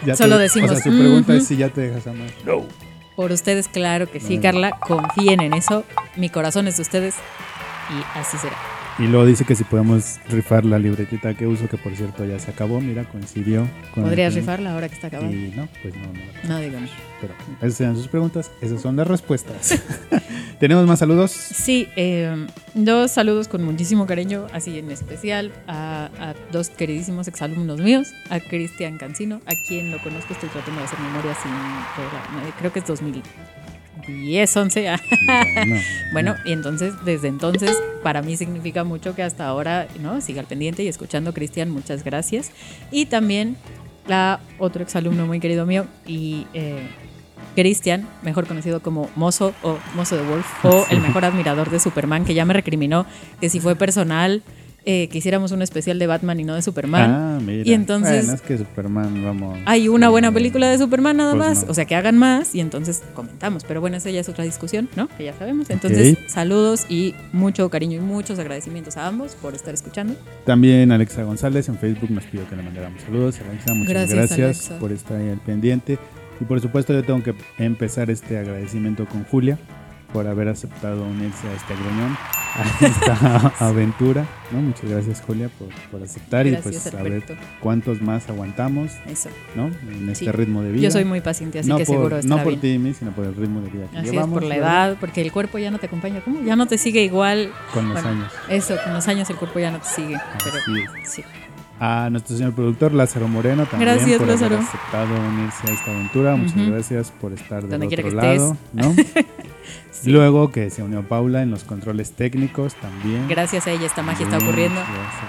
Speaker 2: Ya
Speaker 3: Solo
Speaker 2: te-
Speaker 3: decimos,
Speaker 2: O sea, su pregunta es si ya te dejas amar. No.
Speaker 3: Por ustedes, claro que sí. Carla. Confíen en eso. Mi corazón es de ustedes y así será.
Speaker 2: Y luego dice que si podemos rifar la libretita que uso, que por cierto ya se acabó, mira, coincidió con
Speaker 3: ¿Podrías rifarla ahora que está acabando?
Speaker 2: Y no, pues no, no.
Speaker 3: No digo no.
Speaker 2: Pero esas eran sus preguntas, esas son las respuestas. ¿Tenemos más saludos?
Speaker 3: Sí, eh, dos saludos con muchísimo cariño, así en especial a, a dos queridísimos exalumnos míos, a Cristian Cancino, a quien lo conozco, estoy tratando de hacer memoria sin, eh, creo que es 2010, 11. ah.
Speaker 2: No, no,
Speaker 3: Bueno, y entonces, desde entonces, para mí significa mucho que hasta ahora, ¿no? Siga al pendiente y escuchando, Cristian, muchas gracias. Y también a otro exalumno muy querido mío y eh, Cristian, mejor conocido como Mozo o Mozo de Wolf, o el mejor admirador de Superman, que ya me recriminó que si fue personal, eh, que hiciéramos un especial de Batman y no de Superman.
Speaker 2: Ah, mira.
Speaker 3: Y entonces-
Speaker 2: Bueno, es que Superman, vamos.
Speaker 3: Hay una buena película de Superman nada
Speaker 2: pues
Speaker 3: más,
Speaker 2: no.
Speaker 3: o sea que hagan más y entonces comentamos. Pero bueno, esa ya es otra discusión, ¿no? Que ya sabemos. Entonces, saludos y mucho cariño y muchos agradecimientos a ambos por estar escuchando.
Speaker 2: También Alexa González en Facebook nos pidió que le mandáramos saludos. Alexa, muchas
Speaker 3: Gracias,
Speaker 2: gracias,
Speaker 3: Alexa.
Speaker 2: por estar ahí al pendiente. Y por supuesto yo tengo que empezar este agradecimiento con Julia por haber aceptado unirse a este gruñón, a esta aventura. ¿no? Muchas gracias Julia por, por aceptar y
Speaker 3: Gracias,
Speaker 2: pues a ver
Speaker 3: Alberto.
Speaker 2: cuántos más aguantamos
Speaker 3: Eso.
Speaker 2: ¿no? en este
Speaker 3: Sí.
Speaker 2: ritmo de vida.
Speaker 3: Yo soy muy paciente, así
Speaker 2: no
Speaker 3: que
Speaker 2: por,
Speaker 3: seguro
Speaker 2: no
Speaker 3: estará
Speaker 2: por
Speaker 3: bien.
Speaker 2: ti y sino por el ritmo de vida que
Speaker 3: Así es,
Speaker 2: llevamos.
Speaker 3: por la
Speaker 2: ¿verdad?
Speaker 3: edad, porque el cuerpo ya no te acompaña. ¿Cómo? Ya no te sigue igual.
Speaker 2: Con los
Speaker 3: Bueno,
Speaker 2: años.
Speaker 3: Eso, con los años el cuerpo ya no te sigue. Pero
Speaker 2: Así es.
Speaker 3: sí.
Speaker 2: A nuestro señor productor Lázaro Moreno también
Speaker 3: Gracias,
Speaker 2: por
Speaker 3: Lázaro.
Speaker 2: haber aceptado unirse a esta aventura. Muchas
Speaker 3: Ujú.
Speaker 2: gracias por estar del
Speaker 3: Donde
Speaker 2: otro lado. ¿no?
Speaker 3: Sí.
Speaker 2: Luego que se unió Paula en los controles técnicos también.
Speaker 3: Gracias a ella esta magia está ocurriendo.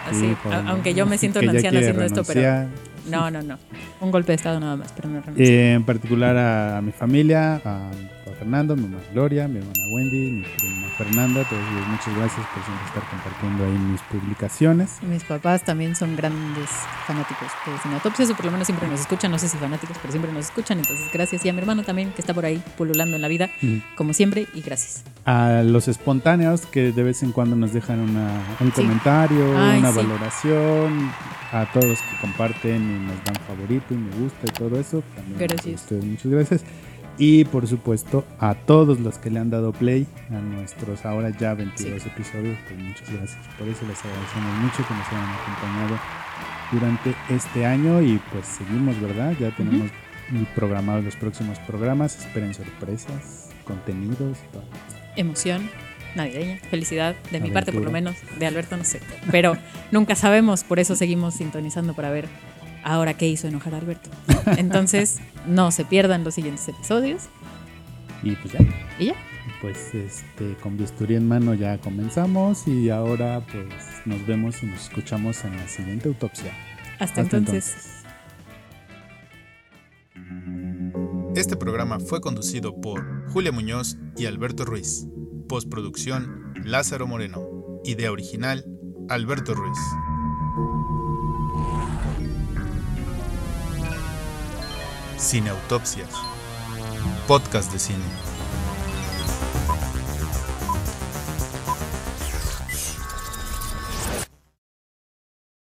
Speaker 3: Así, aunque yo me siento
Speaker 2: ya
Speaker 3: anciana haciendo esto, pero
Speaker 2: renunciar.
Speaker 3: No, no, no. Un golpe de estado nada más, pero no renuncio.
Speaker 2: Eh, en particular a mi familia, a, a Fernando, mi mamá Gloria, mi hermana Wendy, mi prima Fernanda, todos ellos muchas gracias por siempre estar compartiendo ahí mis publicaciones.
Speaker 3: Mis papás también son grandes fanáticos de Cineatopsias, o por lo menos siempre nos escuchan, no sé si fanáticos, pero siempre nos escuchan, entonces gracias. Y a mi hermano también, que está por ahí pululando en la vida, como siempre, y gracias.
Speaker 2: A los espontáneos que de vez en cuando nos dejan una- un
Speaker 3: Sí.
Speaker 2: comentario,
Speaker 3: Ay,
Speaker 2: una
Speaker 3: sí.
Speaker 2: valoración, a todos que comparten y nos dan favorito y me gusta y todo eso. También
Speaker 3: Gracias.
Speaker 2: a ustedes muchas gracias. Y por supuesto a todos los que le han dado play a nuestros ahora ya 22 episodios, pues muchas gracias. Por eso les agradecemos mucho que nos hayan acompañado durante este año y pues seguimos, ¿verdad? Ya tenemos programados los próximos programas, esperen sorpresas, contenidos, todo.
Speaker 3: Emoción navideña, felicidad, de mi parte por lo
Speaker 2: Aventura.
Speaker 3: menos, de Alberto no sé. Pero nunca sabemos, por eso seguimos sintonizando para ver ahora qué hizo enojar a Alberto. Entonces, no se pierdan los siguientes episodios.
Speaker 2: Y pues ya.
Speaker 3: Y ya.
Speaker 2: Pues este, con bisturí en mano ya comenzamos y ahora pues nos vemos y nos escuchamos en la siguiente autopsia.
Speaker 3: Hasta,
Speaker 2: Hasta
Speaker 3: entonces.
Speaker 1: Este programa fue conducido por Julia Muñoz y Alberto Ruiz. Postproducción Lázaro Moreno. Idea original Alberto Ruiz. Cineautopsias. Podcast de cine.